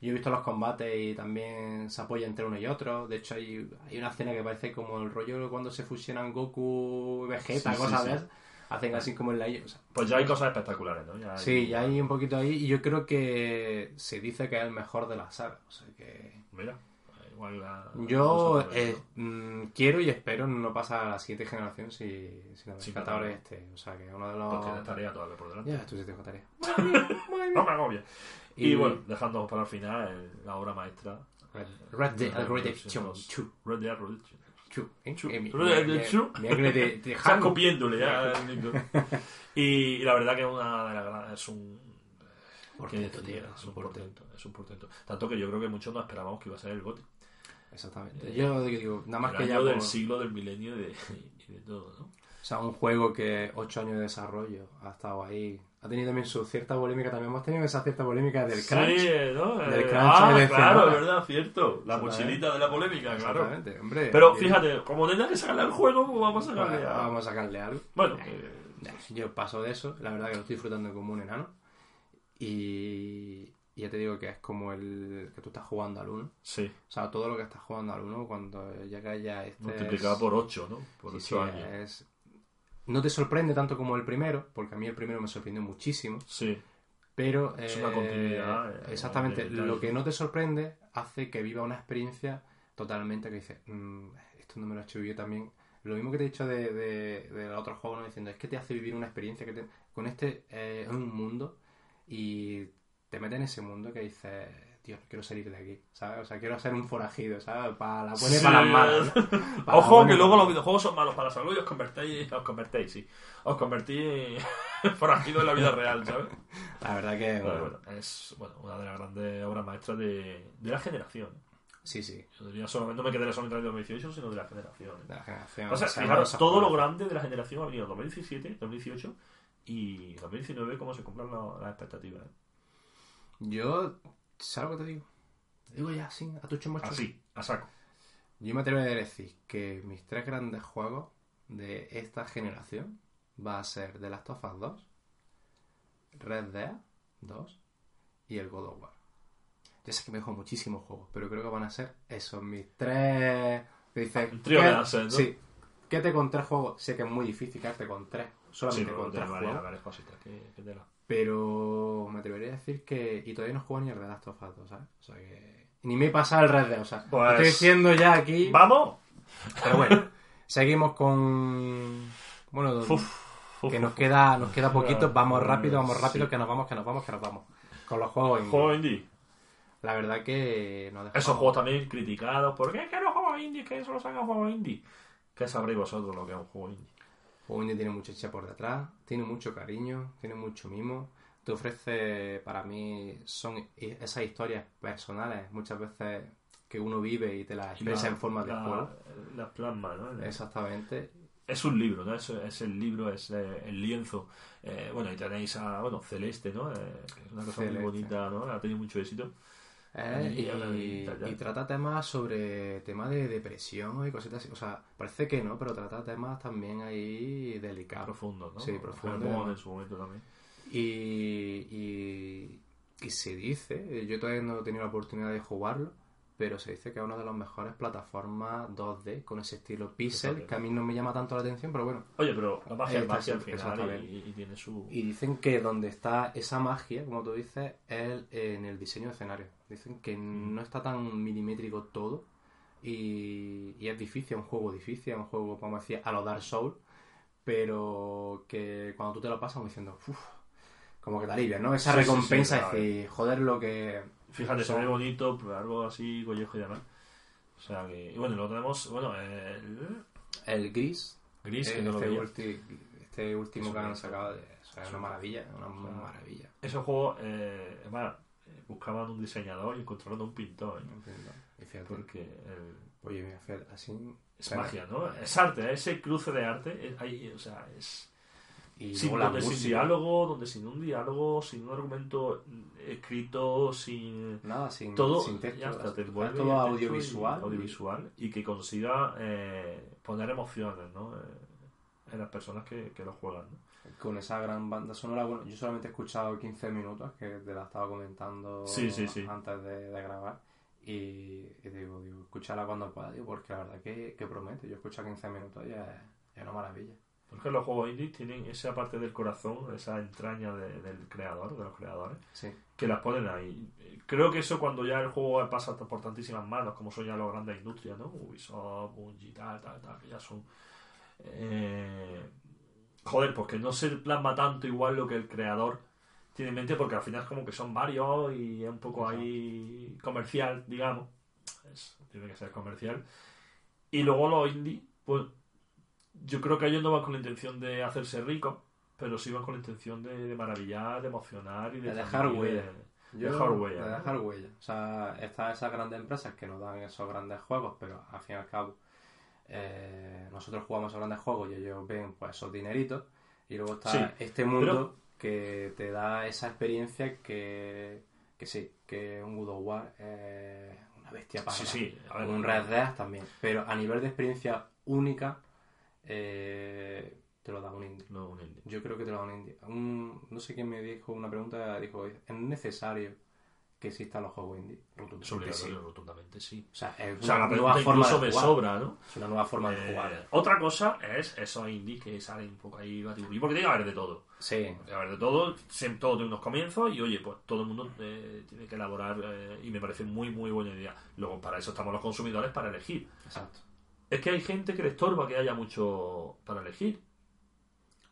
Yo he visto los combates y también se apoya entre uno y otro. De hecho, hay, hay una escena que parece como el rollo cuando se fusionan Goku y Vegeta, Sí, sí, cosas sí. de esas. Hacen así como en la... o sea, Pues ya hay cosas espectaculares, ¿no? Ya hay- Sí, ya hay un poquito ahí y yo creo que se dice que es el mejor de la saga. O sea que Mira, igual la... yo la eh, mm, quiero y espero no pasar a la siguiente generación si, si la rescatador Catador. es este. O sea que uno de los... Porque tarea todavía por delante. Ya, tú sí tengo tarea. [laughs] No me agobia. Y, Y- bueno, dejando para el final el- la obra maestra. Red, Red Dead Red Redemption Redemption 2. Red Dead Redemption. Chu, ¿eh? Chu. Eh, mi- [laughs] Estás copiándole ya. [laughs] y, la verdad que es una de las es un Portento, tío, es un portento, es un portento. Tanto que yo creo que muchos no esperábamos que iba a ser el GOTY. Exactamente. Yo digo, nada más el que ya... año del por- siglo, del milenio y de, [laughs] y de todo, ¿no? O sea, un juego que 8 años de desarrollo ha estado ahí. Ha tenido también su cierta polémica. También hemos tenido esa cierta polémica del crunch. Sí, ¿no? Del Eh, crunch ah, de claro, es verdad, cierto. La mochilita de la polémica, claro. Exactamente, hombre. Pero Y- fíjate, como tendrá que sacarle al juego, pues vamos a Bueno, sacarle a... Vamos a sacarle algo. Bueno, Eh, eh, Yo paso de eso. La verdad que lo estoy disfrutando como un enano. Y, y ya te digo que es como el que tú estás jugando al 1. sí, O sea, todo lo que estás jugando al 1 cuando llega ya este... multiplicado es- por 8, ¿no? Por Sí, 8 sí, años. es- No te sorprende tanto como el primero, porque a mí el primero me sorprendió muchísimo. Sí, Pero Es una eh, continuidad, eh, exactamente, de detalle. lo que no te sorprende hace que viva una experiencia totalmente que dices, "Mm, esto no me lo he hecho yo también. Lo mismo que te he dicho de, de, del otro juego, ¿no? diciendo, es que te hace vivir una experiencia que te- con este eh, es un mundo y te metes en ese mundo que dices, tío, no quiero salir de aquí, ¿sabes? O sea, quiero ser un forajido, ¿sabes? Para la buena y para las malas. ¿no? Para la [laughs] Ojo que luego los videojuegos son malos para la salud y os convertéis, os convertéis, sí. Os convertís en [laughs] forajido en la vida real, ¿sabes? La verdad que, Bueno, bueno, bueno, es bueno, una de las grandes obras maestras de, de la generación. sí, sí, Yo diría solamente, no me quedé solamente en el 2018, sino de la generación. de la generación. O sea, fijaros, todo lo grande de la generación ha venido en 2017, 2018 y 2019 como se cumplan la- las expectativas. ¿eh? Yo, ¿sabes lo que te digo? Te digo ya, así, a tu chumbo Así, a saco. Yo me atrevo a decir que mis tres grandes juegos de esta generación va a ser The Last of Us 2, Red Dead 2 y el God of War. Ya sé que me dejo muchísimos juegos, pero creo que van a ser esos mis tres... Que dices, Un trío ¿qué- de ¿no? Sí. Quédate con tres juegos. Sé que es muy difícil quedarte con tres. Sí, Solamente con tres varias, juegos. varias cositas que, que tela. Pero me atrevería a decir que... Y todavía no juego ni el The Last of Us 2, ¿sabes? O sea que... Ni me he pasado el Red Dead, o sea... Pues- Estoy diciendo ya aquí... ¡Vamos! Pero bueno, seguimos con. Bueno, Uf, que nos queda, nos queda poquito. Vamos Pues, rápido, vamos rápido, sí. que nos vamos, que nos vamos, que nos vamos. Con los juegos indie. Juego indie. La verdad que dejamos- Esos juegos también criticados. ¿Por qué que los juegos indie? Que solo sacan juegos indie. ¿Qué sabréis vosotros lo que es un juego indie? Indie tiene mucha chicha por detrás, tiene mucho cariño, tiene mucho mimo. Te ofrece, para mí, son esas historias personales, muchas veces que uno vive y te las expresa en forma de la- juego. Las plasma, ¿no? Exactamente. Es un libro, ¿no? Es, es el libro, es eh, el lienzo. Eh, bueno, y tenéis a, bueno, Celeste, ¿no? Eh, es una cosa Celeste. muy bonita, ¿no? Ha tenido mucho éxito. Eh, Y trata temas sobre tema de depresión y cositas así. O sea, parece que no, pero trata temas también ahí delicados. Profundo, ¿no? Sí, profundo. Hermón en su momento también. Y, y, y se dice, yo todavía no he tenido la oportunidad de jugarlo, pero se dice que es una de las mejores plataformas 2D con ese estilo pixel, que a mí no me llama tanto la atención, pero bueno. Oye, pero la magia está, al sí, final y, y tiene su... Y dicen que donde está esa magia, como tú dices, es en el diseño de escenario. Dicen que Mm. no está tan milimétrico todo y, y es difícil, es un juego difícil, es un juego, como decía, a lo Dark Souls, pero que cuando tú te lo pasas como diciendo, uff, como que te alivia, ¿no? Esa Sí, sí, sí, recompensa claro. es decir, joder, lo que... Fíjate, se ve bonito, algo así, collejo y demás. O sea que... Y bueno, luego tenemos, bueno, el... El gris, Gris, que eh, no lo este, veía. ulti- este último Eso que han es. sacado, de, o sea, es una es. maravilla, una sea, maravilla. Ese juego, eh, además, eh, buscaban un diseñador y encontraron un pintor, ¿eh? Y fíjate, Porque el- Oye, mira, fíjate, así... es magia, ¿no? Es arte, ese cruce de arte, es- ahí, o sea, es... Y Sin, luego la donde sin música. diálogo, donde sin un diálogo, sin un argumento escrito, sin... Nada, sin, todo sin texto. ya está, te es envuelve todo texto audiovisual. y, audiovisual y que consiga eh, poner emociones ¿no? Eh, en las personas que, que lo juegan Con esa gran banda sonora, bueno, yo solamente he escuchado 15 minutos, que te la estaba comentando Sí, sí, sí. antes de, de grabar. Y, y digo, digo, escúchala cuando pueda, digo, porque la verdad que, que promete. Yo escucho 15 minutos y es, es una maravilla. Porque los juegos indie tienen esa parte del corazón esa entraña de- del creador de los creadores Sí, que las ponen ahí creo que eso cuando ya el juego pasa por tantísimas manos como son ya las grandes industrias ¿no? Ubisoft, Bungie, tal, tal, tal que ya son eh, joder, pues que no se plasma tanto igual lo que el creador tiene en mente, porque al final es como que son varios y es un poco ahí comercial, digamos. Es- tiene que ser comercial. Y luego los indie, pues yo creo que ellos no van con la intención de hacerse ricos, pero sí van con la intención de, de maravillar, de emocionar y de, De dejar huella. de- dejar huella, De dejar huella. O sea, están esas grandes empresas que nos dan esos grandes juegos, pero al fin y al cabo, eh, nosotros jugamos esos grandes juegos y ellos ven pues esos dineritos. Y luego está Sí, este mundo que te da esa experiencia que, que sí, que un God of War es una bestia para Sí, sí. A un Red Dead también. Pero a nivel de experiencia única, eh, te lo da un indie. No, un indie. Yo creo que te lo da un indie. Un- no sé quién me dijo una pregunta, dijo, ¿es necesario que existan los juegos indie? Rotundamente sí. rotundamente sí. O sea, es O sea, una la nueva forma de jugar. sobra, ¿no? Es una nueva forma de Eh, jugar. otra cosa es esos indie que salen un poco ahí batiburrillo, porque tiene que haber de todo. Sí, Tiene que haber de todo, siempre todo tiene unos comienzos y oye, pues todo el mundo eh, tiene que elaborar eh, y me parece muy, muy buena idea. Luego, para eso estamos los consumidores, para elegir. exacto. Es que hay gente que le estorba que haya mucho para elegir.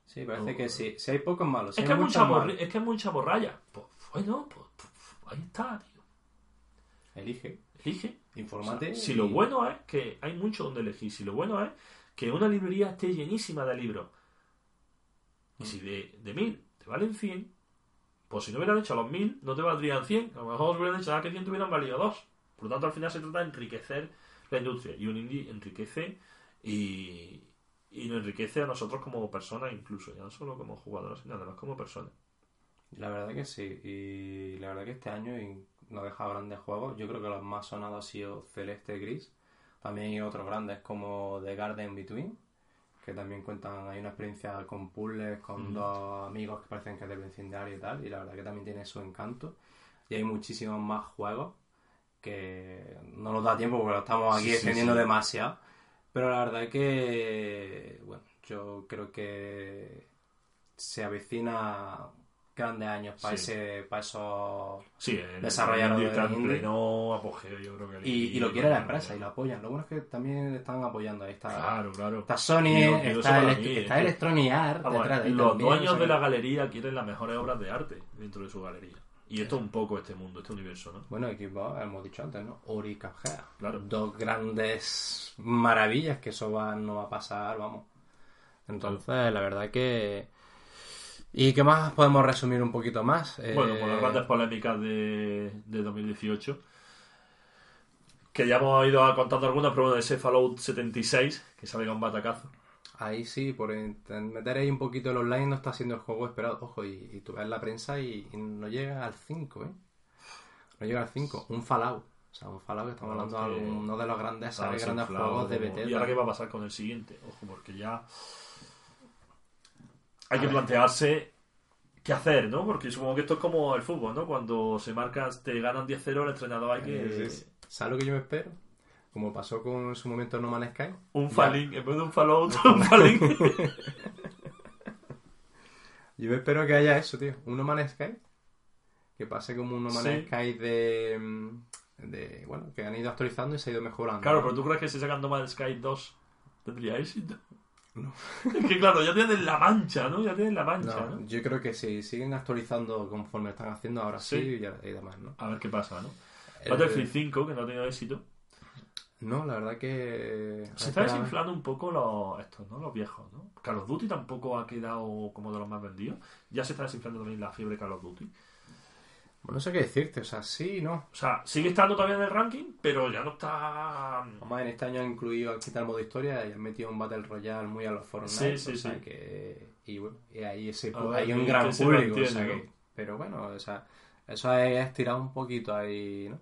Sí, parece que sí. Si hay pocos malos, si Es hay que, muchos mucha borri- es que es mucha borralla. Pues bueno, pues, pues, ahí está, tío. elige, Elige. infórmate. O sea, si lo bueno es que hay mucho donde elegir, si lo bueno es que una librería esté llenísima de libros, y si de, de 1000 te valen 100, pues si no hubieran hecho los 1000, no te valdrían 100. A lo mejor os hubieran hecho nada que 100 te hubieran valido 2. Por lo tanto, al final se trata de enriquecer la industria. Y un indie enriquece y, y nos enriquece a nosotros como personas, incluso, ya no solo como jugadores, sino además como personas. La verdad que sí, y la verdad que este año nos ha dejado grandes juegos. Yo creo que los más sonados han sido Celeste Gris. También hay otros grandes como The Garden Between, que también cuentan, hay una experiencia con puzzles, con dos amigos que parecen que es del vecindario y tal, y la verdad que también tiene su encanto. Y hay muchísimos más juegos que no nos da tiempo porque lo estamos aquí Sí, extendiendo sí. demasiado. Pero la verdad que, bueno, yo creo que se avecina grandes años para ese para esos Sí, el Desarrollador indie apogeo, yo creo que el y, lo quiere la empresa y lo apoyan lo bueno es que también están apoyando ahí está, Claro, claro. está Sony está, Elect- mí, está es Electronic Arts de los dueños de la galería quieren las mejores obras de arte dentro de su galería. Y esto es un poco este mundo, este universo, ¿no? bueno Xbox hemos dicho antes no Ori Cuphead Claro. dos grandes maravillas que eso va, no va a pasar vamos entonces la verdad que y qué más podemos resumir un poquito más Bueno, Eh, por las grandes polémicas de, de 2018. Que ya hemos ido contando algunas, pero bueno, ese Fallout 76, que salga un batacazo. Ahí sí, por meter ahí un poquito el online no está siendo el juego esperado. Ojo, y, y tú ves la prensa y, y no llega al 5, ¿eh? No llega al 5. Un Fallout. O sea, un Fallout que estamos hablando de que uno de los grandes, grandes juegos de Bethesda. ¿Y ahora qué va a pasar con el siguiente? Ojo, porque ya hay A que ver. plantearse qué hacer, ¿no? Porque supongo que esto es como el fútbol, ¿no? Cuando se marcan, te ganan 10-0, el entrenador hay que... Eh, ¿Sabes lo que yo me espero? Como pasó con en su momento No Man's Sky. Un. Falling, en vez de un Fallout, [laughs] un Falling. [laughs] Yo espero que haya eso, tío. Un No Man's Sky. Que pase como un No Man's Sí. Sky de, mm, de... Bueno, que han ido actualizando y se ha ido mejorando. Claro, ¿no? pero tú crees que si sacan No Man's Sky 2 tendría éxito. No. [laughs] Es que claro, ya tienen la mancha, ¿no? Ya tienen la mancha, No, ¿no? yo creo que sí, siguen actualizando conforme están haciendo ahora sí, Sí. y, y demás, ¿no? A ver qué pasa, ¿no? El- Battlefield 5, que no ha tenido éxito. No, la verdad que... Se está desinflando un poco los estos, ¿no? Los viejos, ¿no? Call of Duty tampoco ha quedado como de los más vendidos. Ya se está desinflando también la fiebre Call of Duty. Bueno, no sé qué decirte, o sea, sí, no. O sea, sigue estando todavía en el ranking, pero ya no está... Además, en este año han incluido, han quitado el modo historia y han metido un Battle Royale muy a los Sí, Fortnite, sí, o sea sí. que... Y bueno, y ahí ese, ver, hay un gran público, o mantiene, sea ¿no? que... Pero bueno, o sea, eso es estirar un poquito ahí, ¿no?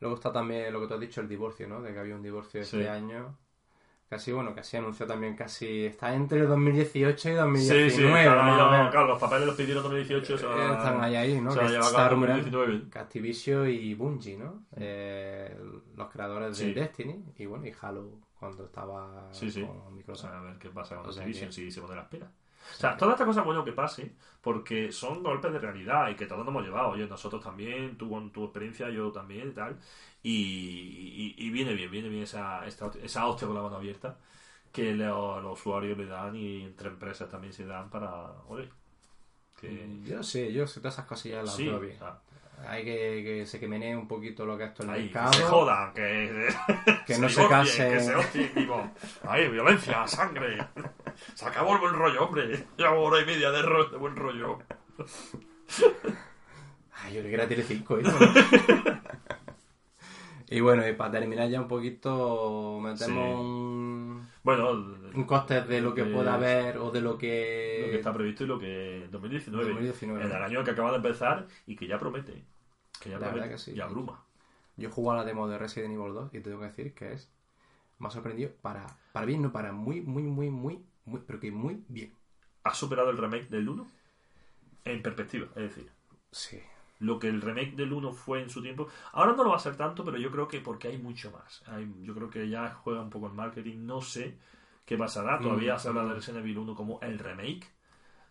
Luego está también lo que tú has dicho, el divorcio, ¿no? De que había un divorcio Sí. este año. Casi, bueno, casi anunció también casi... Está entre 2018 y Sí, 2019, sí, más está- o menos. claro, los papeles los pidieron en 2018. Se Eh, Están ahí, ahí, ¿no? Se va a Que está cabo en rumorando 2019. que Activision y Bungie, ¿no? Eh, los creadores de Sí. Destiny y bueno, y Halo cuando estaba Sí, sí. con O Microsoft. sea, a ver qué pasa con O sea Activision que- si se pone las pilas. O sea, toda esta cosa es bueno que pase, porque son golpes de realidad y que todos nos hemos llevado. Oye, nosotros también, tú con tu experiencia, yo también y tal. Y, y- y viene bien, viene bien esa, esta- esa hostia con la mano abierta que lo- los usuarios le dan y entre empresas también se dan para. Oye, que. Yo sí, yo sé todas esas cosillas las Sí, veo o bien. sea, Hay que, que se que menee un poquito lo que es el que mercado. se jodan, que, Que no se casen. Que se hostien, tipo, ahí, violencia, sangre. Se acabó el buen rollo, hombre. Llevo hora y media de, ro- de buen rollo. Ay, yo le quería tirar 5, Y bueno, y para terminar ya un poquito, metemos Sí. un, Bueno, un coste de lo que de- pueda haber o de lo que... lo que está previsto y lo que 2019, 2019. en el año que acaba de empezar y que ya promete que ya La promete verdad que sí. y abruma Yo jugado a la demo de Resident Evil 2 y tengo que decir que es... Me ha sorprendido para, para bien, no para muy, muy, muy, muy, muy, pero que muy bien. ha superado el remake del 1 en perspectiva es decir Sí. Lo que el remake del 1 fue en su tiempo ahora no lo va a ser tanto pero yo creo que porque hay mucho más Hay- yo creo que ya juega un poco el marketing no sé qué pasará todavía Mm. se habla de Resident Evil 1 como el remake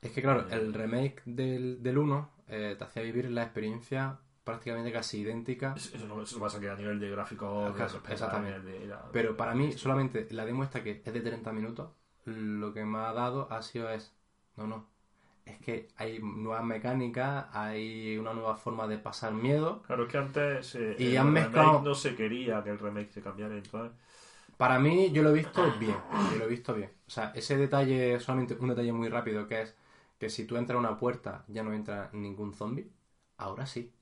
Es que claro, el remake del, del 1 eh, te hacía vivir la experiencia prácticamente casi idéntica. eso no eso pasa que a nivel de Ajá, respetar, exactamente. de- la- Pero para mí, solamente la demo esta que es de 30 minutos, lo que me ha dado ha sido es... No, no. Es que hay nuevas mecánicas, hay una nueva forma de pasar miedo. Claro, es que antes eh, Y el han mezclado- no se quería que el remake se cambiara, entonces... Para mí, yo lo he visto bien. Yo lo he visto bien. O sea, ese detalle, solamente un detalle muy rápido, que es que si tú entras a una puerta ya no entra ningún zombie. Ahora sí.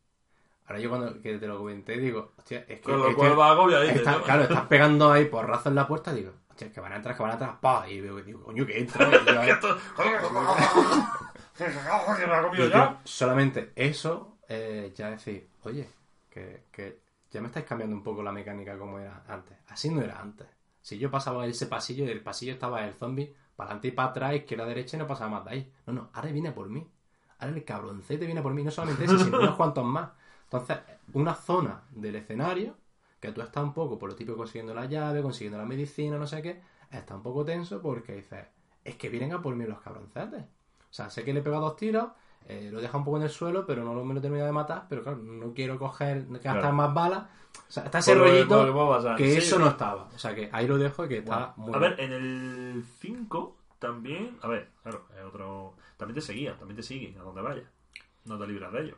Ahora yo cuando que te lo comenté, digo, hostia, es que. Con lo es cual va ¿no? Claro, [laughs] estás pegando ahí porrazo en la puerta, digo, hostia, es que van a entrar, que van a entrar, pa. Y digo, coño, que entra. [laughs] [laughs] ¿Se me ha comido ya? solamente eso, eh, ya decir, oye, que, que ya me estáis cambiando un poco la mecánica como era antes. Así no era antes. Si yo pasaba ese pasillo y el pasillo estaba el zombie para adelante y para atrás, izquierda, derecha y no pasaba más de ahí. No, no, ahora viene por mí. Ahora el cabroncete viene por mí. No solamente ese, sino unos cuantos más. Entonces, una zona del escenario que tú estás un poco, por lo típico, consiguiendo la llave, consiguiendo la medicina, no sé qué, está un poco tenso porque dices, es que vienen a por mí los cabroncetes. O sea, sé que le he pegado dos tiros, eh, lo deja un poco en el suelo, pero no me lo termino de matar, pero claro, no quiero coger, gastar Claro. más balas. O sea, está ese Por lo que- rollito lo que Sí. eso no estaba. O sea, que ahí lo dejo y que está muy A bien. ver, en el 5 también... A ver, claro, es otro... También te seguían, también te siguen a donde vayas. No te libras de ellos,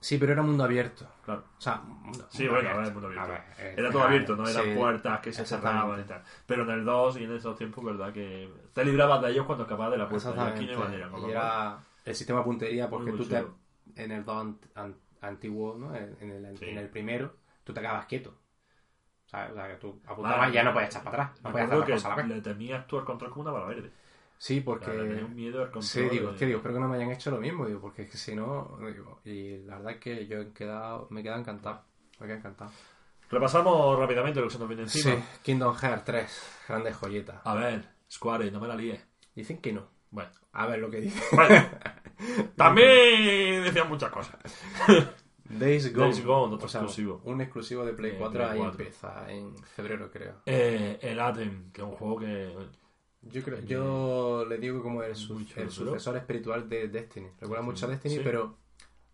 Sí, pero era mundo abierto. claro. O sea, mundo, Sí, mundo bueno, abierto. ver, mundo abierto. Ver, eh, Era todo abierto, no eran sí, puertas que se cerraban y tal. Pero en el 2 y en esos tiempos, verdad que te librabas de ellos cuando escapabas de la puerta. Y aquí no manera. Y era el sistema de puntería porque Muy tú te, en el 2 ant- an- antiguo, ¿no? En, el, Sí. en el primero, tú te quedabas quieto. O sea, que tú apuntabas y ya no podías echar para atrás. No podías hacer las cosas a la que vez. le temías tú al control como una bala verde. Sí, Porque... tenía un miedo al control. Sí, digo, es que digo, espero que no me hayan hecho lo mismo, digo, porque es que si no, digo, y la verdad es que yo he quedado, me he quedado encantado, me he quedado encantado. Repasamos rápidamente lo que se nos viene encima. Sí, Kingdom Hearts 3, grande joyeta. A ver, Square, no me la líes. Dicen que no. Bueno, A ver lo que dice. bueno. [laughs] También decían muchas cosas. [laughs] Days Gone. Days Gone, otro O sea, exclusivo. Un exclusivo de Play De 4 Play ahí 4. empieza en febrero, creo. Eh, el Atem, que es un juego que. Yo creo, yo le digo como el, su- el sucesor espiritual de Destiny. Recuerda mucho a Destiny, Sí. pero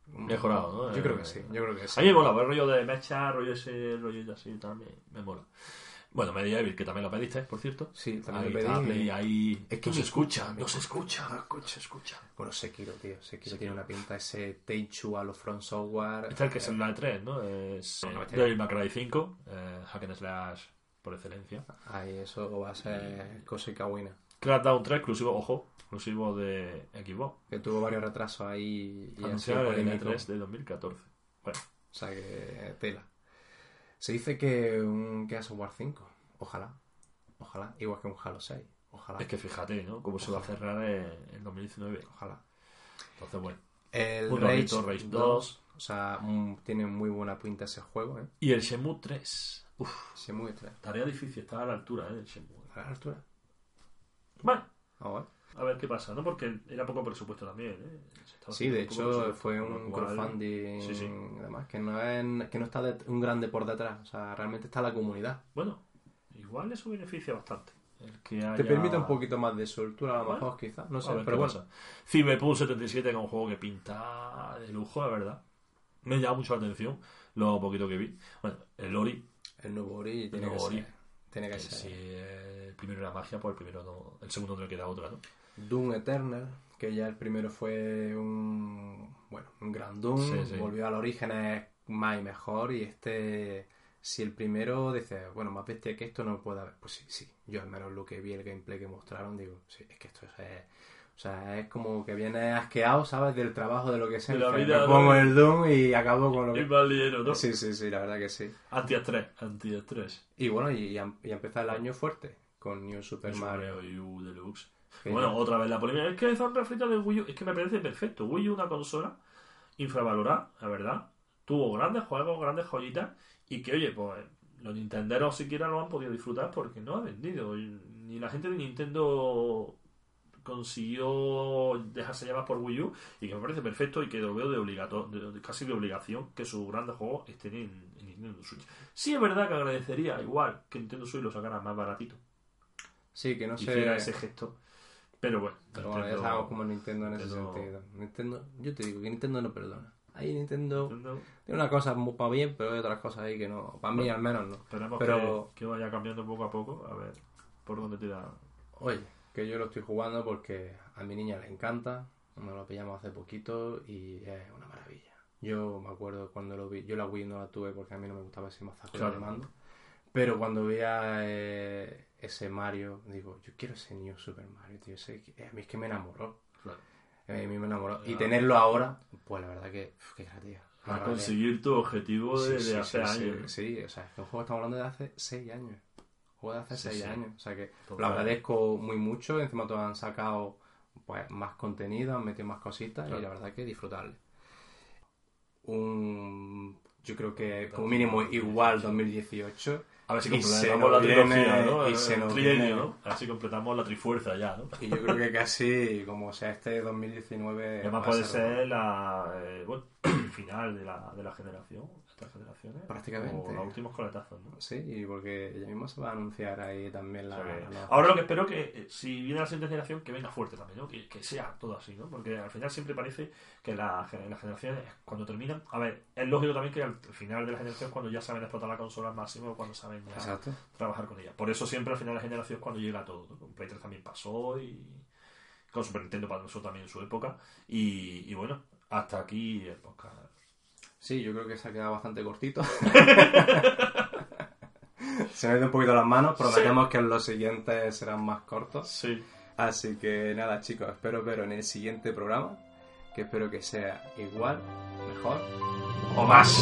Mejorado, ¿no? Yo creo Eh, que sí, yo creo que sí. A mí me mola, el rollo de mecha, rollo ese, rollo así, también me mola. Bueno, Medieval, que también lo pediste, por cierto. Sí, también Ahí lo pedí. Ahí Es que no se escucha, no se escucha, se escucha. Bueno, Sekiro, tío. Sekiro tiene una pinta ese Teichu a los Front Software. Este es el que es el la 3, ¿no? Es eh, Devil May Cry 5, eh, Hack and Slash por excelencia. Ahí eso va a ser cosa y cagüina. Crackdown 3, exclusivo, ojo, exclusivo de Xbox. Que tuvo varios retrasos ahí y Anunciado en el polémico. E3 de 2014. Bueno, O sea que tela. Se dice que un Gears of War 5. Ojalá. Ojalá. Igual que un Halo 6. Ojalá. es que fíjate, ¿no? Cómo se va a cerrar en, en 2019. Ojalá. Entonces, bueno. El Rage, Rage 2. 2. O sea, mm, tiene muy buena pinta ese juego, ¿eh? Y el Shenmue 3. Uf, muy extraño. tarea difícil, está a la altura, ¿eh? Del Shenmue. A la altura. Bueno, Vamos a ver. a ver qué pasa, ¿no? Porque era poco presupuesto también, ¿eh? Sí, de hecho fue un cual- crowdfunding Sí, sí. además que no es que no está de- un grande por detrás, o sea, realmente está la comunidad. Bueno, igual eso beneficia bastante. El que Te permite un poquito más de soltura a lo Bueno, mejor quizás, no A sé, ver pero bueno. Cyberpunk 77, que es un juego que pinta de lujo, la verdad. Me llama mucho la atención lo poquito que vi. Bueno, el Ori, El nuevo Ori tiene nuevo que Ori. ser. Tiene que que ser. si el primero era magia, pues el primero no, el segundo no le queda otra, ¿no? Doom Eternal, que ya el primero fue un bueno, un gran Doom, Sí, sí. volvió al origen es más y mejor y este si el primero dice, bueno, más bestia que esto no puede haber, pues sí, sí, yo al menos lo que vi el gameplay que mostraron digo, sí, es que esto es, es- o sea, es como que viene asqueado, ¿sabes? Del trabajo de lo que sea. De me ¿no? pongo el Doom y acabo con lo Y que... más ligero, ¿no? Sí, sí, sí, la verdad que sí. Anti-estrés, anti-estrés. Y bueno, y, y, a- y a empezar el año fuerte con New Super Super Mario. Mario U Deluxe. Bueno, otra vez la polémica. Es que son refritos de Wii U. Es que me parece perfecto. Wii U una consola infravalorada, la verdad. Tuvo grandes juegos, grandes joyitas. Y que, oye, pues los nintenderos siquiera lo han podido disfrutar porque no ha vendido. Y Ni la gente de Nintendo consiguió dejarse llevar por Wii U. Y que me parece perfecto y que lo veo de obligato, de- casi de obligación que sus grandes juegos estén en, en Nintendo Switch. Sí es verdad que agradecería igual que Nintendo Switch lo sacara más baratito. Sí, que no hiciera ese gesto. Pero bueno, Pero bueno, ya Nintendo- sabemos como Nintendo en ese Nintendo- sentido. Nintendo, yo te digo que Nintendo no perdona. Ahí Nintendo Nintendo, tiene una cosa muy para bien, pero hay otras cosas ahí que no. Para mí al menos no. Esperemos Pero- que, que vaya cambiando poco a poco. A ver por dónde tira. Oye, que yo lo estoy jugando porque a mi niña le encanta. Nos lo pillamos hace poquito y es una maravilla. Yo me acuerdo cuando lo vi, yo la Wii no la tuve porque a mí no me gustaba ese mazazo Claro. de mando. Pero cuando veía eh, ese Mario, digo, yo quiero ese New Super Mario, tío. ese que- a mí es que me enamoró. Claro. A mí me enamoró. Y tenerlo ahora, pues la verdad que, uf, qué gracia. A Maravilla. conseguir tu objetivo de, Sí, de sí, hace sí, años. Sí, sí, o sea, es que un juego estamos hablando de hace 6 años. Juego de hace Sí, 6 sí. años. O sea que lo agradezco muy mucho. Encima todos han sacado pues, más contenido, han metido más cositas Claro. y la verdad que disfrutable. Un, yo creo que como mínimo igual 2018. A ver si completamos la trilogía, y El se nos trienio, ¿no? A ver si completamos la trifuerza ya, ¿no? Y yo creo que casi como sea este 2019. Además puede ser ser la, eh, bueno, [clears throat] el final de la, de la generación, generaciones. Prácticamente. O los últimos coletazos, ¿no? Sí, y porque ya mismo se va a anunciar ahí también la. O Ahora lo que espero que, eh, si viene la siguiente generación, que venga fuerte también, ¿no? Que, que sea todo así, ¿no? Porque al final siempre parece que la, las generaciones, cuando terminan... A ver, es lógico también que al final de la generación, cuando ya saben explotar la consola al máximo, cuando saben ya Exacto. trabajar con ella. Por eso siempre al final de la generación es cuando llega todo. ¿no? Con Play 3 también pasó y con Super Nintendo pasó también en su época. Y, y bueno, hasta aquí el podcast. Sí, yo creo que se ha quedado bastante cortito. [laughs] [laughs] se me ha ido un poquito las manos. Prometemos que en los siguientes serán más cortos. Sí. Así que nada, chicos, espero veros en el siguiente programa. Que espero que sea igual, mejor O más.